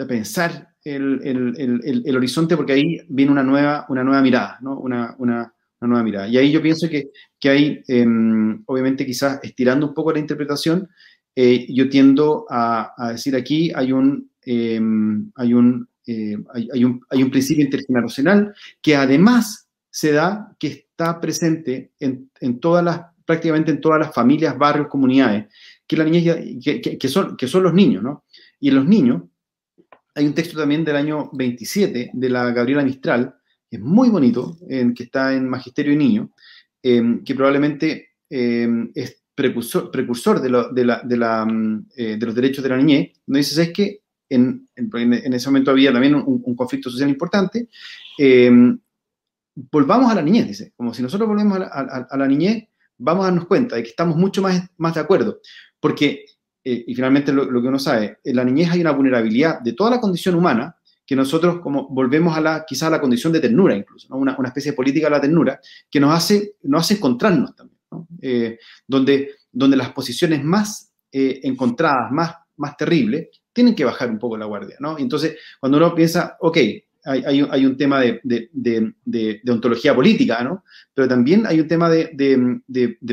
pensar el, el, el, horizonte porque ahí viene una nueva, una nueva mirada, ¿no? Una, una, una nueva mirada. Y ahí yo pienso que, que hay, em, obviamente quizás estirando un poco la interpretación, eh, yo tiendo a, a, decir aquí hay un, em, hay, un, eh, hay, un, hay un principio intergeneracional que además se da, que está presente en, en todas las, prácticamente en todas las familias, barrios, comunidades, que, la niñez que, que, son, que son los niños, ¿no? Y en los niños, hay un texto también del año 27 de la Gabriela Mistral, que es muy bonito, en, que está en Magisterio y Niño, em, que probablemente em, es precursor, precursor de, lo, de, la, de, la, mm, eh, de, los derechos de la niñez, donde dice, es que en, en, ese momento había también un, un conflicto social importante, em, volvamos a la niñez, dice, como si nosotros volvemos a la, a, a la, niñez, vamos a darnos cuenta de que estamos mucho más, más de acuerdo, porque eh, y finalmente lo, lo, que uno sabe, en la niñez hay una vulnerabilidad de toda la condición humana que nosotros como volvemos a la, quizás a la condición de ternura incluso, ¿no? una, una, especie de política de la ternura que nos hace, nos hace encontrarnos también, ¿no? eh, donde, donde las posiciones más eh, encontradas, más, más terribles, tienen que bajar un poco la guardia, ¿no? Entonces, cuando uno piensa, ok, hay, hay, hay un tema de, de, ontología política, ¿no? Pero también hay un tema de,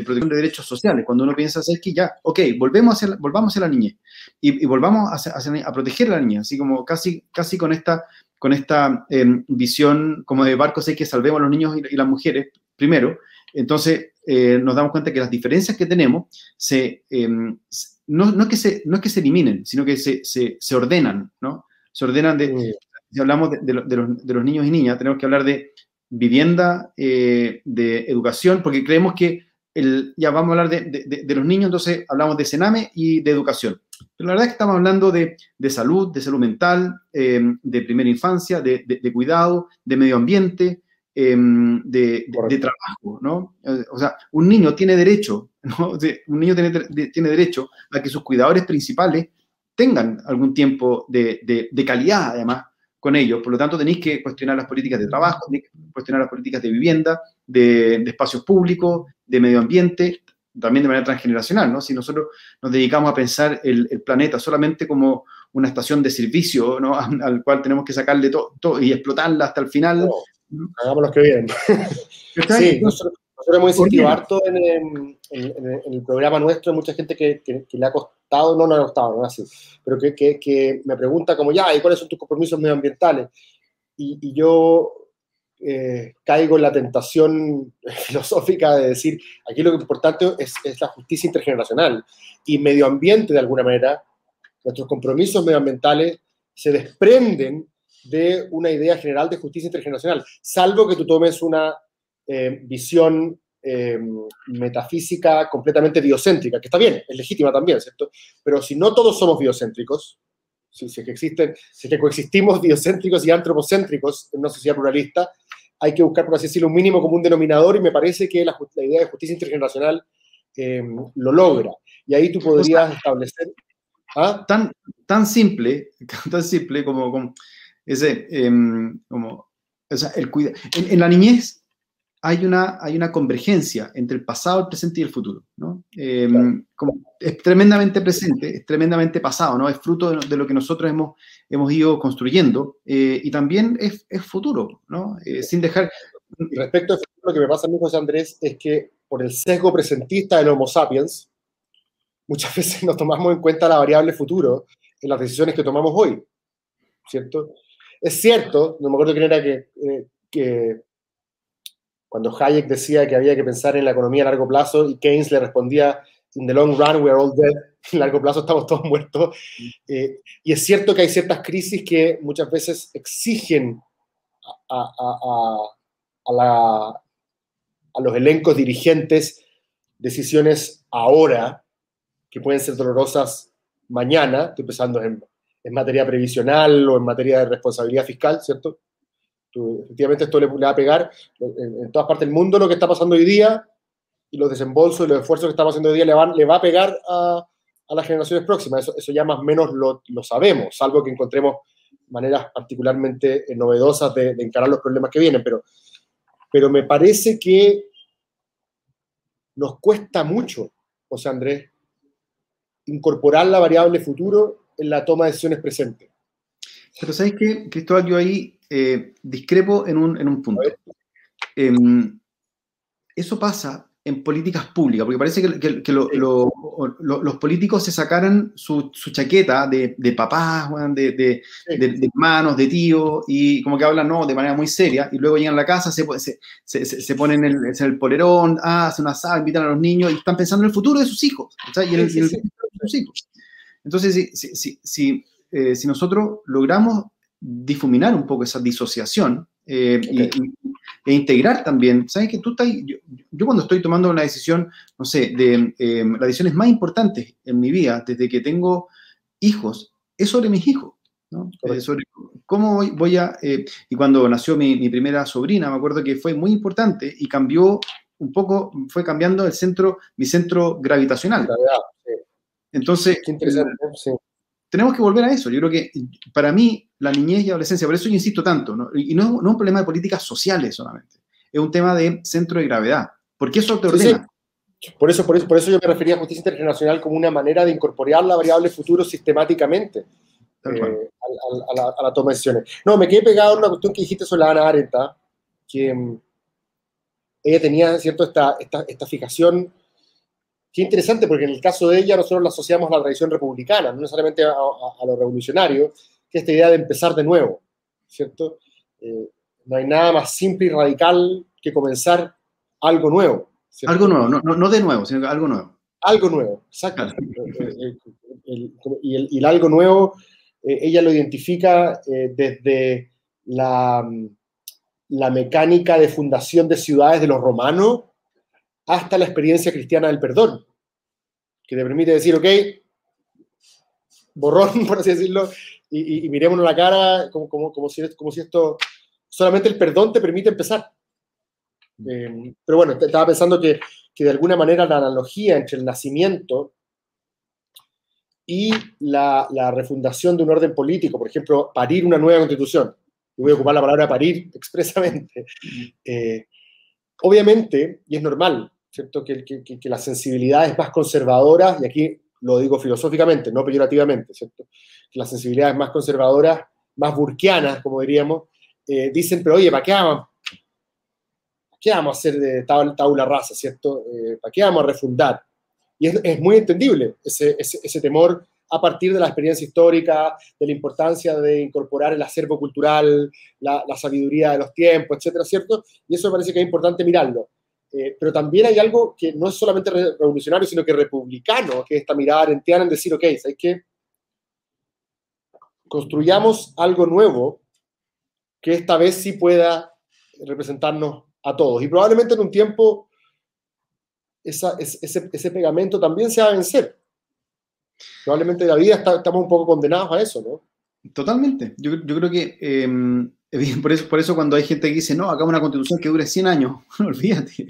protección de derechos sociales. Cuando uno piensa, es que ya, ok, volvemos a hacer, volvamos a la niñez y, volvamos a, proteger a la niña, así como casi, casi con esta, con esta eh, visión como de barcos, hay que salvemos a los niños y, las mujeres primero. Entonces, eh, nos damos cuenta que las diferencias que tenemos se, eh, no, no, es que se, no es que se eliminen, sino que se, se, se ordenan, ¿no? Se ordenan de, si hablamos de, de, de, los, de, los, niños y niñas, tenemos que hablar de vivienda, eh, de educación, porque creemos que el, ya vamos a hablar de, los niños, entonces hablamos de Sename y de educación. Pero la verdad es que estamos hablando de, salud, de salud mental, eh, de primera infancia, de, cuidado, de medio ambiente, eh, de, trabajo, ¿no? O sea, un niño tiene derecho, ¿no? Un niño tiene, tiene derecho a que sus cuidadores principales tengan algún tiempo de, de calidad, además, con ellos. Por lo tanto, tenéis que cuestionar las políticas de trabajo, tenéis que cuestionar las políticas de vivienda, de, de, espacios públicos, de medio ambiente, también de manera transgeneracional, ¿no? Si nosotros nos dedicamos a pensar el, el planeta solamente como una estación de servicio, ¿no? Al, cual tenemos que sacarle todo to, y explotarla hasta el final. No, hagamos los que vienen. sí, nosotros, nosotros hemos insistido harto en, en, en, en, el programa nuestro, mucha gente que, que, que, le ha costado, no, no le ha costado, no así, pero que, que, me pregunta como, ya, ¿y cuáles son tus compromisos medioambientales? Y, y yo eh, caigo en la tentación filosófica de decir, aquí lo que es importante es, es la justicia intergeneracional y medio ambiente de alguna manera, nuestros compromisos medioambientales se desprenden de una idea general de justicia intergeneracional, salvo que tú tomes una eh, visión eh, metafísica completamente biocéntrica, que está bien, es legítima también, ¿cierto? Pero si no todos somos biocéntricos, si, si, es que existen, si es que coexistimos biocéntricos y antropocéntricos en una sociedad pluralista, hay que buscar, por así decirlo, un mínimo común denominador y me parece que la, la idea de justicia intergeneracional eh, lo logra. Y ahí tú podrías o sea, establecer... ¿ah? Tan, tan simple, tan simple como, como ese, eh, como, o sea, el cuida en, en la niñez hay una, hay una convergencia entre el pasado, el presente y el futuro. ¿no? Eh, claro. como es tremendamente presente, es tremendamente pasado, ¿no? es fruto de, de lo que nosotros hemos, hemos ido construyendo eh, y también es, es futuro, ¿no? Eh, sin dejar... Respecto a lo que me pasa a mí, José Andrés, es que por el sesgo presentista del Homo sapiens, muchas veces no tomamos en cuenta la variable futuro en las decisiones que tomamos hoy, ¿cierto? Es cierto, no me acuerdo quién era que, eh, que cuando Hayek decía que había que pensar en la economía a largo plazo y Keynes le respondía, in the long run we are all dead, en largo plazo estamos todos muertos. Eh, y es cierto que hay ciertas crisis que muchas veces exigen a, a, a, a la, los elencos dirigentes decisiones ahora que pueden ser dolorosas mañana, estoy pensando en, en materia previsional o en materia de responsabilidad fiscal, ¿cierto? Efectivamente esto le, va a pegar en, todas partes del mundo lo que está pasando hoy día y los desembolsos y los esfuerzos que estamos haciendo hoy día le, van, le va a pegar a, a las generaciones próximas. Eso, eso ya más o menos lo, lo, sabemos, salvo que encontremos maneras particularmente eh, novedosas de, de, encarar los problemas que vienen. Pero, pero me parece que nos cuesta mucho José Andrés, incorporar la variable futuro en la toma de decisiones presentes. Pero ¿sabes qué, Cristóbal? Yo ahí eh, discrepo en un, en un punto. Em, eso pasa en políticas públicas, porque parece que, los políticos se sacaran su, chaqueta de, de papás, de, de, de, hermanos, de tíos, y como que hablan no, de manera muy seria, y luego llegan a la casa, se, se, se, ponen el, el polerón, ah, hacen una asada, invitan a los niños, y están pensando en el futuro de sus hijos, y en el, futuro de sus hijos. Entonces, si, si, si, eh, si nosotros logramos difuminar un poco esa disociación, eh, e integrar también, ¿sabes que tú estás, yo, cuando estoy tomando una decisión, no sé, de eh, las decisiones más importantes en mi vida, desde que tengo hijos, es sobre mis hijos, ¿no? sobre cómo voy, a, eh, y cuando nació mi, primera sobrina, me acuerdo que fue muy importante y cambió un poco, fue cambiando el centro, mi centro gravitacional. Entonces, tenemos que volver a eso. Yo creo que para mí la niñez y adolescencia, por eso yo insisto tanto, y no, es un problema de políticas sociales solamente, es un tema de centro de gravedad, porque eso te ordena. Por, eso, por, eso, por eso yo me refería a justicia internacional como una manera de incorporar la variable futuro sistemáticamente eh, a, la, toma de decisiones. No, me quedé pegado en una cuestión que dijiste sobre la Ana Arendt, que mm, ella tenía, ¿cierto?, esta, esta, esta fijación Qué interesante, porque en el caso de ella nosotros la asociamos a la tradición republicana, no necesariamente a, lo revolucionario, que es esta idea de empezar de nuevo, ¿cierto? Eh, no hay nada más simple y radical que comenzar algo nuevo. Algo nuevo, no, no, de nuevo, sino algo nuevo. Algo nuevo, exacto. Eh, eh, y, el, algo nuevo, ella lo identifica desde la, la mecánica de fundación de ciudades de los romanos hasta la experiencia cristiana del perdón, que te permite decir, ok, borrón, por así decirlo, y, y, mirémonos la cara como, como, como, si, como si esto, solamente el perdón te permite empezar. Eh, pero bueno, estaba pensando que, que, de alguna manera la analogía entre el nacimiento y la, la, refundación de un orden político, por ejemplo, parir una nueva constitución, y voy a ocupar la palabra parir expresamente, eh, obviamente, y es normal, ¿cierto? Que, que, que, las sensibilidades más conservadoras, y aquí lo digo filosóficamente, no peyorativamente, ¿cierto? Que las sensibilidades más conservadoras, más burquianas, como diríamos, eh, dicen, pero oye, ¿para qué vamos? qué vamos a hacer de tabla, rasa, ¿cierto? Eh, ¿Para qué vamos a refundar? Y es, muy entendible ese, temor a partir de la experiencia histórica, de la importancia de incorporar el acervo cultural, la, la sabiduría de los tiempos, etcétera, ¿cierto? Y eso me parece que es importante mirarlo. Eh, pero también hay algo que no es solamente revolucionario, sino que republicano, que es esta mirada arentiana en decir, ok, ¿sabes qué? Construyamos algo nuevo que esta vez sí pueda representarnos a todos. Y probablemente en un tiempo esa, ese, ese, pegamento también se va a vencer. Probablemente la vida estamos un poco condenados a eso, ¿no? Totalmente. Yo, yo creo que em, por eso, por eso cuando hay gente que dice, no, hagamos una constitución que dure 100 años, no olvídate.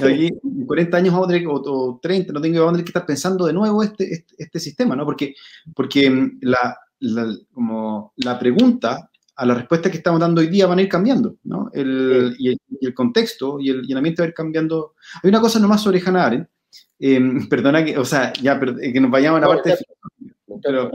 Aquí, 40 años o, o 30, no tengo que tener que estar pensando de nuevo este, este, este sistema, ¿no? Porque, porque mm, la, la, como la pregunta a la respuesta que estamos dando hoy día van a ir cambiando, ¿no? El, y, el, contexto y el, y el, ambiente va a ir cambiando. Hay una cosa nomás sobre Hannah Arendt, em, perdona que, o sea, ya, que nos vayamos a la parte pero,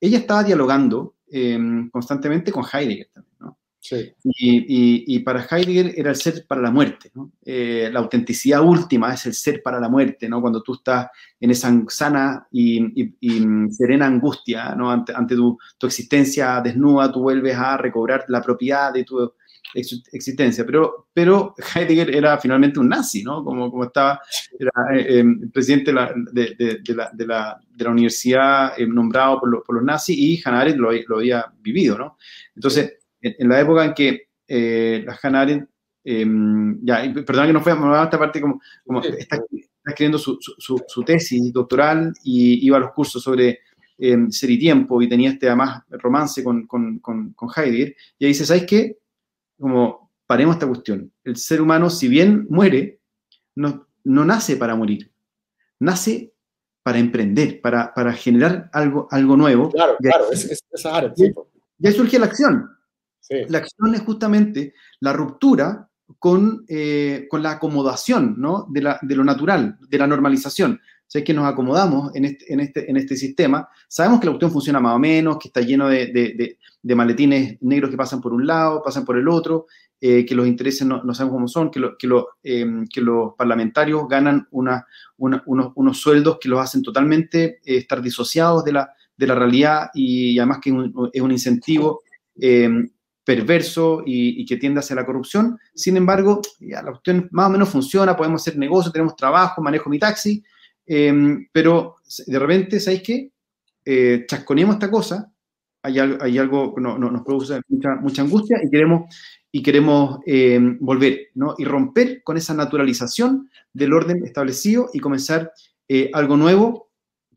ella estaba dialogando Em, constantemente con Heidegger también, ¿no? Sí. Y, y, para Heidegger era el ser para la muerte, ¿no? Eh, la autenticidad última es el ser para la muerte, ¿no? Cuando tú estás en esa sana y, serena angustia, ¿no? Ante, ante tu, tu, existencia desnuda, tú vuelves a recobrar la propiedad de tu, existencia. Pero, pero Heidegger era finalmente un nazi, ¿no? Como, como estaba, era eh, em, presidente de la, de, de, la, de, la, de la, universidad eh, nombrado por, por, los nazis y Hannah Arendt lo, lo había vivido, ¿no? Entonces, en, la época en que eh, la Hannah Arendt, em, ya, perdón que no fue a esta parte, como, como está, escribiendo su, su, su, tesis doctoral y iba a los cursos sobre em, ser y tiempo y tenía este además romance con, con, con, con Heidegger, y ahí dice, ¿sabes qué? Como paremos esta cuestión. El ser humano, si bien muere, no, no nace para morir, nace para emprender, para, para generar algo, algo nuevo. Claro, claro, es, es, esa área. Y, ahí surge la acción. La acción es justamente la ruptura con, con la acomodación ¿no? de, la, de, lo natural, de la normalización. Es que nos acomodamos en este, en, este, en este sistema. Sabemos que la cuestión funciona más o menos, que está lleno de, de, de maletines negros que pasan por un lado, pasan por el otro, eh, que los intereses no, no, sabemos cómo son, que, lo, que, em, los parlamentarios ganan una, unos, unos, sueldos que los hacen totalmente eh, estar disociados de la, de la realidad y, además que es un, es un incentivo em, perverso y, y, que tiende hacia la corrupción. Sin embargo, ya la cuestión más o menos funciona, podemos hacer negocio, tenemos trabajo, manejo mi taxi, em, pero de repente, ¿sabéis qué? Eh, chasconeamos esta cosa, hay, hay algo que no, no, nos produce mucha, mucha angustia y queremos y queremos eh, volver, ¿no? Y romper con esa naturalización del orden establecido y comenzar eh, algo nuevo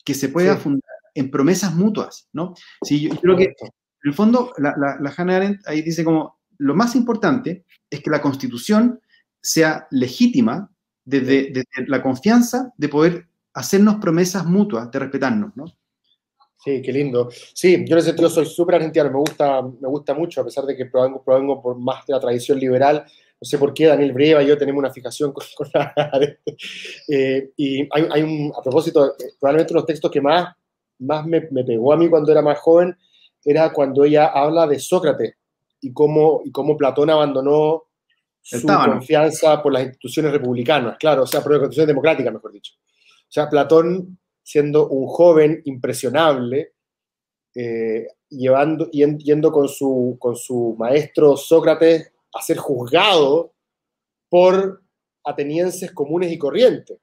que se pueda sí. fundar en promesas mutuas, ¿no? Sí, yo, yo creo que, en el fondo, la, la, la, Hannah Arendt ahí dice como, lo más importante es que la constitución sea legítima desde, desde la confianza de poder hacernos promesas mutuas, de respetarnos, ¿no? Sí, qué lindo. Sí, yo en ese sentido soy súper argentino, me gusta, me gusta mucho, a pesar de que provengo, provengo por más de la tradición liberal. No sé por qué Daniel Breva y yo tenemos una fijación con, con la eh, Y hay, hay, un, a propósito, probablemente los textos que más, más me, me, pegó a mí cuando era más joven era cuando ella habla de Sócrates y cómo, y cómo Platón abandonó su Estaban. confianza por las instituciones republicanas, claro, o sea, por las instituciones democráticas, mejor dicho. O sea, Platón siendo un joven impresionable, eh, llevando, yendo con su, con su maestro Sócrates a ser juzgado por atenienses comunes y corrientes,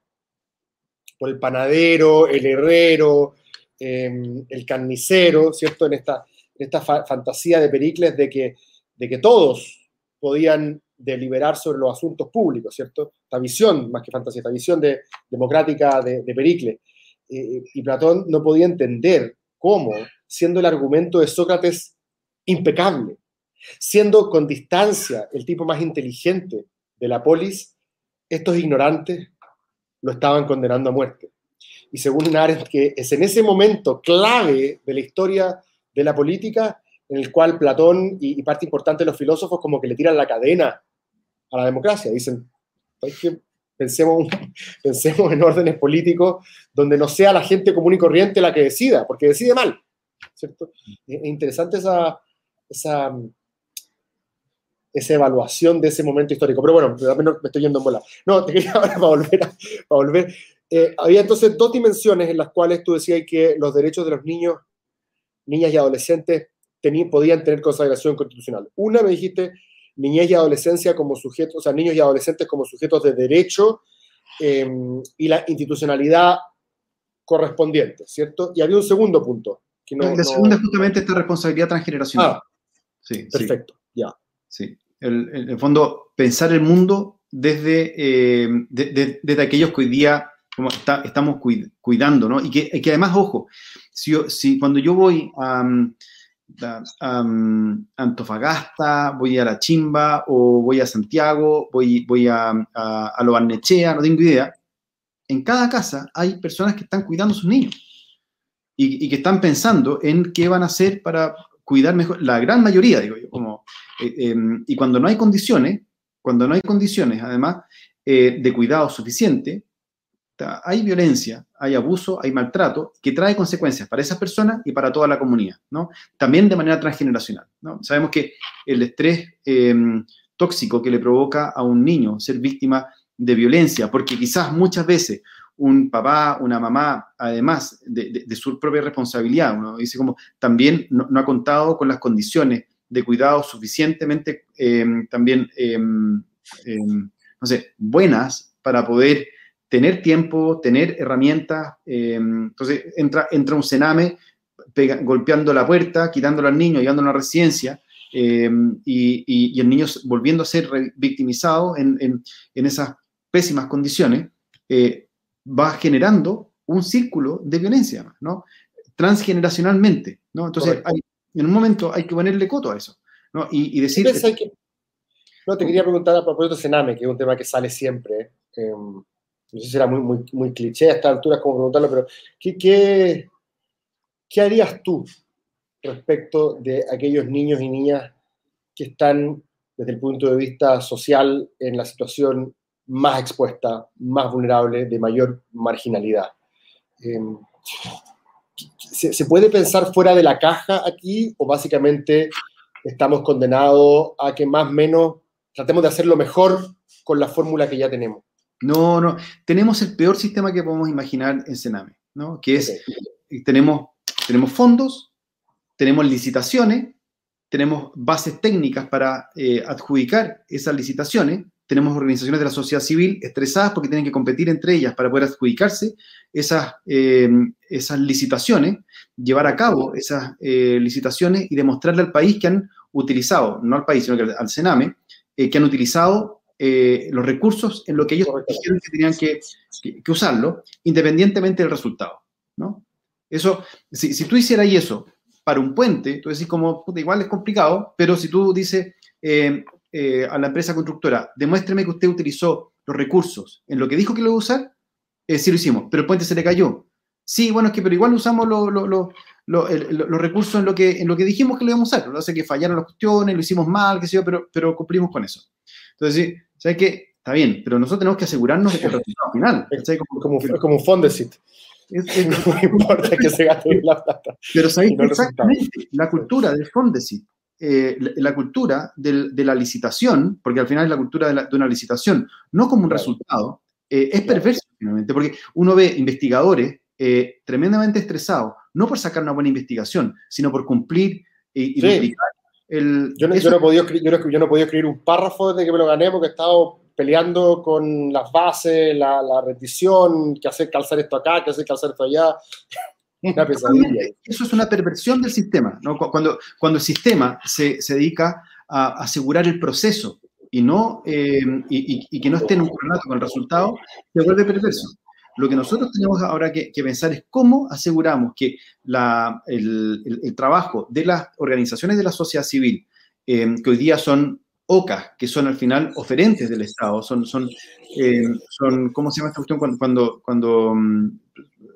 por el panadero, el herrero, eh, el carnicero, ¿cierto? En esta, en esta fa fantasía de Pericles de que, de que todos podían deliberar sobre los asuntos públicos, ¿cierto? Esta visión, más que fantasía, esta visión de, democrática de, de Pericles eh, y Platón no podía entender cómo, siendo el argumento de Sócrates impecable, siendo con distancia el tipo más inteligente de la polis, estos ignorantes lo estaban condenando a muerte. Y según Arendt, que es en ese momento clave de la historia de la política en el cual Platón y, y parte importante de los filósofos como que le tiran la cadena a la democracia. Dicen, hay que Pensemos, pensemos en órdenes políticos donde no sea la gente común y corriente la que decida, porque decide mal. ¿cierto? Es interesante esa, esa, esa evaluación de ese momento histórico. Pero bueno, me estoy yendo en bola. No, te quería ahora para volver. A, volver. Eh, había entonces dos dimensiones en las cuales tú decías que los derechos de los niños, niñas y adolescentes tenían, podían tener consagración constitucional. Una, me dijiste, niñez y adolescencia como sujetos, o sea, niños y adolescentes como sujetos de derecho eh, y la institucionalidad correspondiente, ¿cierto? Y había un segundo punto. Que no, la segunda es justamente esta responsabilidad transgeneracional. Ah, sí, perfecto, sí. ya. Sí, el, el, fondo, pensar el mundo desde, eh, de, de, desde aquellos que hoy día como está, estamos cuidando, ¿no? Y que, que además, ojo, si, yo, si cuando yo voy a... Um, Antofagasta, voy a La Chimba o voy a Santiago, voy, voy a, a, a Lo no tengo idea. En cada casa hay personas que están cuidando a sus niños y, que están pensando en qué van a hacer para cuidar mejor, la gran mayoría, digo yo, eh, eh, y cuando no hay condiciones, cuando no hay condiciones, además, eh, de cuidado suficiente, hay violencia, hay abuso, hay maltrato, que trae consecuencias para esas personas y para toda la comunidad, ¿no? También de manera transgeneracional, ¿no? Sabemos que el estrés eh, tóxico que le provoca a un niño ser víctima de violencia, porque quizás muchas veces un papá, una mamá, además de, su propia responsabilidad, uno dice como también no, ha contado con las condiciones de cuidado suficientemente eh, también, eh, no sé, buenas para poder tener tiempo, tener herramientas. Eh, entonces entra, entra un cename pega, golpeando la puerta, quitándolo al niño, llevándolo a una residencia, eh, y, y, y, el niño volviendo a ser victimizado en, en, en esas pésimas condiciones, eh, va generando un círculo de violencia, ¿no? Transgeneracionalmente, ¿no? Entonces, hay, en un momento hay que ponerle coto a eso, ¿no? Y, y decir... Que... No, te quería preguntar a propósito de Sename, que es un tema que sale siempre. Eh, no sé si era muy, muy, muy cliché a esta altura como preguntarlo, pero ¿qué, qué, ¿qué harías tú respecto de aquellos niños y niñas que están desde el punto de vista social en la situación más expuesta, más vulnerable, de mayor marginalidad. Em, ¿se, puede pensar fuera de la caja aquí o básicamente estamos condenados a que más o menos tratemos de hacerlo mejor con la fórmula que ya tenemos? No, no. Tenemos el peor sistema que podemos imaginar en Sename, ¿no? Que es, tenemos, tenemos fondos, tenemos licitaciones, tenemos bases técnicas para eh, adjudicar esas licitaciones, tenemos organizaciones de la sociedad civil estresadas porque tienen que competir entre ellas para poder adjudicarse esas, eh, esas licitaciones, llevar a cabo esas eh, licitaciones y demostrarle al país que han utilizado, no al país, sino que al Sename, que han utilizado los recursos en lo que ellos dijeron que tenían que, que, usarlo, independientemente del resultado. ¿no? Eso, si, si tú hicieras eso para un puente, tú decís como, puta, igual es complicado, pero si tú dices eh, eh, a la empresa constructora, demuéstreme que usted utilizó los recursos en lo que dijo que lo iba a usar, eh, sí lo hicimos, pero el puente se le cayó. Sí, bueno, es que pero igual usamos los recursos en lo, que, en lo que dijimos que lo íbamos a usar. Lo hace que fallaron las cuestiones, lo hicimos mal, qué sé yo, pero, pero cumplimos con eso. Entonces, sí, ¿sabes qué? Está bien, pero nosotros tenemos que asegurarnos del resultado final. Como, como, como un Fondesit. Es, no importa que se gaste la plata. Pero sabéis exactamente la cultura del Fondesit, eh, la, cultura de la licitación, porque al final es la cultura de, una licitación, no como un resultado, eh, es perverso finalmente, porque uno ve investigadores eh, tremendamente estresados, no por sacar una buena investigación, sino por cumplir y, el... Yo no, yo, no podía, yo, no, yo no podía escribir un párrafo desde que me lo gané porque he estado peleando con las bases, la, la rendición, que hacer calzar esto acá, que hacer calzar esto allá. Una pesadilla. Eso es una perversión del sistema, ¿no? Cuando, cuando el sistema se, se dedica a asegurar el proceso y, no, eh, y, y, que no esté en un coordinato con el resultado, se vuelve perverso. Lo que nosotros tenemos ahora que, que pensar es cómo aseguramos que la, el, el, trabajo de las organizaciones de la sociedad civil, eh, que hoy día son OCA, que son al final oferentes del Estado, son, son, eh, son ¿cómo se llama esta cuestión? Cuando, cuando, cuando mm,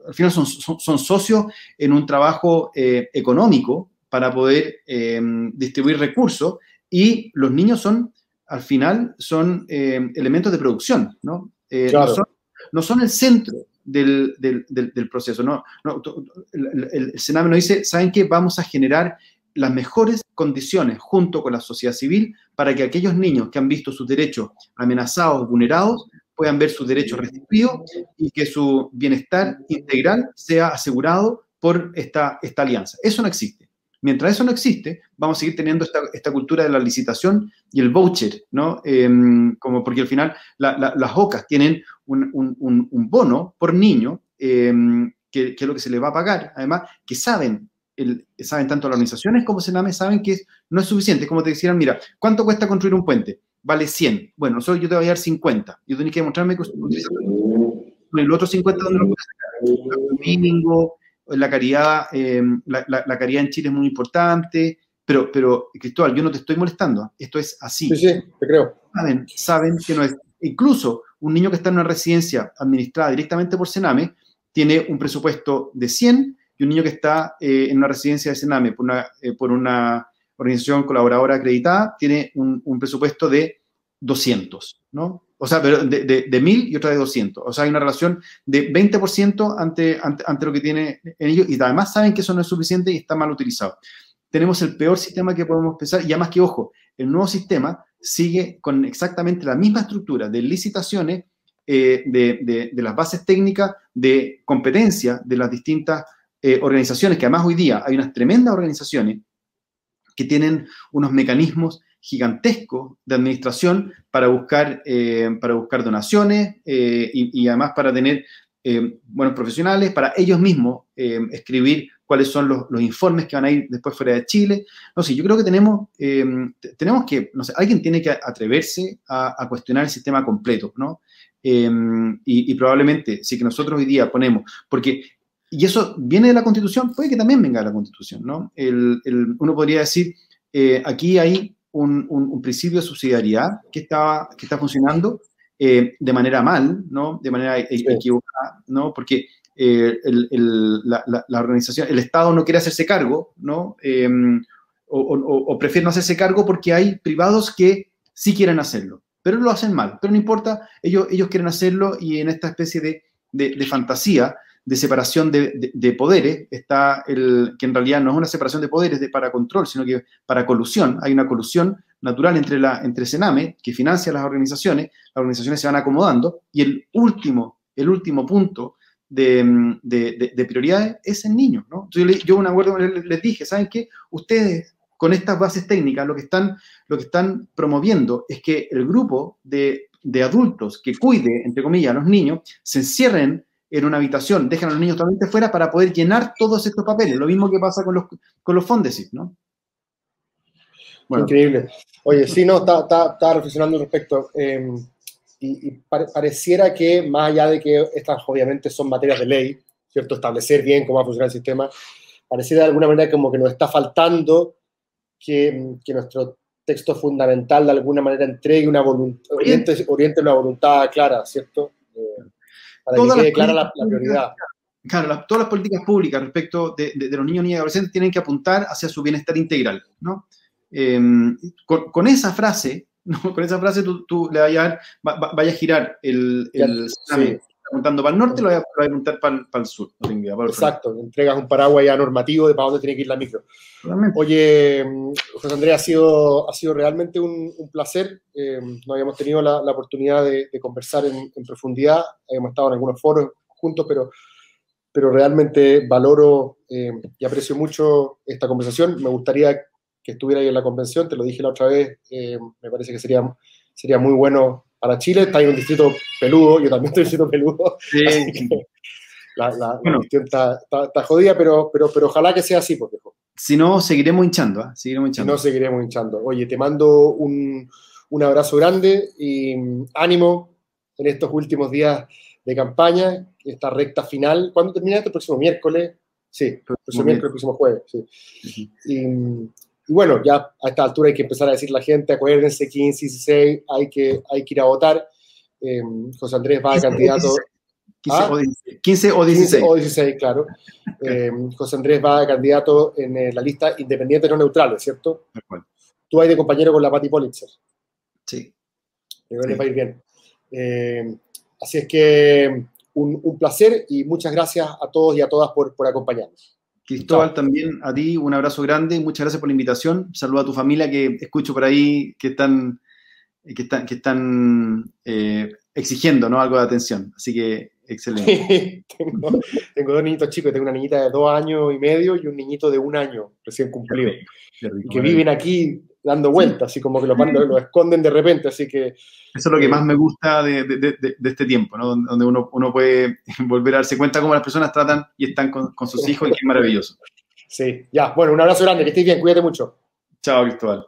al final son, son, socios en un trabajo eh, económico para poder eh, distribuir recursos y los niños son, al final, son elementos de producción, ¿no? No son, el centro del, del, del, proceso, ¿no? no el, el, Sename nos dice, ¿saben qué? Vamos a generar las mejores condiciones junto con la sociedad civil para que aquellos niños que han visto sus derechos amenazados, vulnerados, puedan ver sus derechos restituidos y que su bienestar integral sea asegurado por esta, esta alianza. Eso no existe. Mientras eso no existe, vamos a seguir teniendo esta, cultura de la licitación y el voucher, ¿no? Em, como porque al final las OCAS tienen un, bono por niño, em, que, que, es lo que se le va a pagar, además, que saben saben tanto las organizaciones como Sename, saben que no es suficiente. Como te decían, mira, ¿cuánto cuesta construir un puente? Vale 100. Bueno, nosotros yo te voy a dar 50. Yo tengo que demostrarme que el otro 50 ¿dónde lo puedes sacar? Mínimo, la caridad, eh, la, caridad en Chile es muy importante, pero, pero, Cristóbal, yo no te estoy molestando, esto es así. Sí, sí, te creo. Saben, saben que no es. Incluso un niño que está en una residencia administrada directamente por Sename tiene un presupuesto de 100 y un niño que está eh, en una residencia de Sename por una, eh, por una organización colaboradora acreditada tiene un, presupuesto de 200, ¿no? O sea, pero de, de, de, 1000 y otra de 200. O sea, hay una relación de 20% ante, ante, ante, lo que tiene en ellos y además saben que eso no es suficiente y está mal utilizado. Tenemos el peor sistema que podemos pensar y además que, ojo, el nuevo sistema sigue con exactamente la misma estructura de licitaciones, eh, de, de, de, las bases técnicas, de competencia de las distintas eh, organizaciones, que además hoy día hay unas tremendas organizaciones que tienen unos mecanismos gigantescos de administración para buscar, eh, para buscar donaciones eh, y, además para tener buenos profesionales, para ellos mismos escribir cuáles son los, los, informes que van a ir después fuera de Chile. No sé, yo creo que tenemos, tenemos que, no sé, alguien tiene que atreverse a, cuestionar el sistema completo, ¿no? y, y, probablemente, si que nosotros hoy día ponemos, porque y eso viene de la Constitución, puede que también venga de la Constitución, ¿no? El, uno podría decir, eh, aquí hay un, un, principio de subsidiariedad que está, que está funcionando eh, de manera mal, ¿no? De manera e, equivocada, ¿no? Porque eh, el, la, la, organización, el Estado no quiere hacerse cargo, ¿no? Em, o, o, o, prefiere no hacerse cargo porque hay privados que sí quieren hacerlo, pero lo hacen mal. Pero no importa, ellos, ellos quieren hacerlo y en esta especie de, de, fantasía, de separación de, de, poderes, está el que en realidad no es una separación de poderes de, para control, sino que para colusión. Hay una colusión natural entre, la, entre Sename, que financia las organizaciones, las organizaciones se van acomodando, y el último, el último punto de, de, de prioridades es el niño. ¿no? Yo, yo un acuerdo les dije, ¿saben qué? Ustedes con estas bases técnicas lo que están, lo que están promoviendo es que el grupo de, de adultos que cuide, entre comillas, a los niños, se encierren en una habitación, dejan a los niños totalmente fuera para poder llenar todos estos papeles. Lo mismo que pasa con los, con los fondesis, ¿no? Increíble. Oye, sí, no, estaba reflexionando al respecto. Em, y, pareciera que, más allá de que estas obviamente son materias de ley, ¿cierto? Establecer bien cómo va a funcionar el sistema, pareciera de alguna manera como que nos está faltando que, que nuestro texto fundamental de alguna manera entregue una voluntad, oriente, oriente, una voluntad clara, ¿cierto? Para que quede clara la, prioridad. Claro, todas las políticas públicas respecto de, de, los niños, niñas y adolescentes tienen que apuntar hacia su bienestar integral, ¿no? Em, con, con, esa frase, ¿no? con esa frase tú, tú le vayas a, vaya a girar el, el apuntando para el norte, lo voy a, apuntar para, para, el sur. Exacto, entregas un paraguas ya normativo de para dónde tiene que ir la micro. Oye, José Andrés, ha sido, ha sido realmente un, un placer. Eh, no habíamos tenido la, la oportunidad de, de conversar en, en, profundidad, habíamos estado en algunos foros juntos, pero, pero realmente valoro eh, y aprecio mucho esta conversación. Me gustaría que estuviera ahí en la convención, te lo dije la otra vez, eh, me parece que sería, sería muy bueno para Chile, está en un distrito peludo, yo también estoy en un distrito peludo. Sí. La, la, cuestión está, está, jodida, pero, pero, pero ojalá que sea así, porque. Si no, seguiremos hinchando, ¿eh? Seguiremos hinchando. Si no, seguiremos hinchando. Oye, te mando un, un abrazo grande y mm, ánimo en estos últimos días de campaña, esta recta final. ¿Cuándo termina esto? El próximo miércoles. Sí, el próximo miércoles, el próximo jueves. Sí. Y, mm, y bueno, ya a esta altura hay que empezar a decir la gente, acuérdense, 15, 16, hay que, hay que ir a votar. Eh, José Andrés va a candidato... 15, o 16. 15 o 16, claro. Eh, José Andrés va a candidato en eh, la lista independiente no neutrales, ¿cierto? Tú hay de compañero con la Patti Politzer. Sí. Pero sí. les va a ir bien. Eh, así es que un, un, placer y muchas gracias a todos y a todas por, por acompañarnos. Cristóbal, también a ti un abrazo grande, muchas gracias por la invitación. Saludo a tu familia que escucho por ahí que están, que están, que están eh, exigiendo ¿no? algo de atención. Así que excelente. tengo, tengo, dos niñitos chicos, tengo una niñita de dos años y medio y un niñito de un año recién cumplido. que viven aquí dando vueltas, así como que lo, esconden de repente, así que... Eso es lo que eh, más me gusta de, de, de, este tiempo, ¿no? Donde uno, uno, puede volver a darse cuenta cómo las personas tratan y están con, con sus hijos y qué maravilloso. Sí, ya, bueno, un abrazo grande, que estés bien, cuídate mucho. Chao, Cristóbal.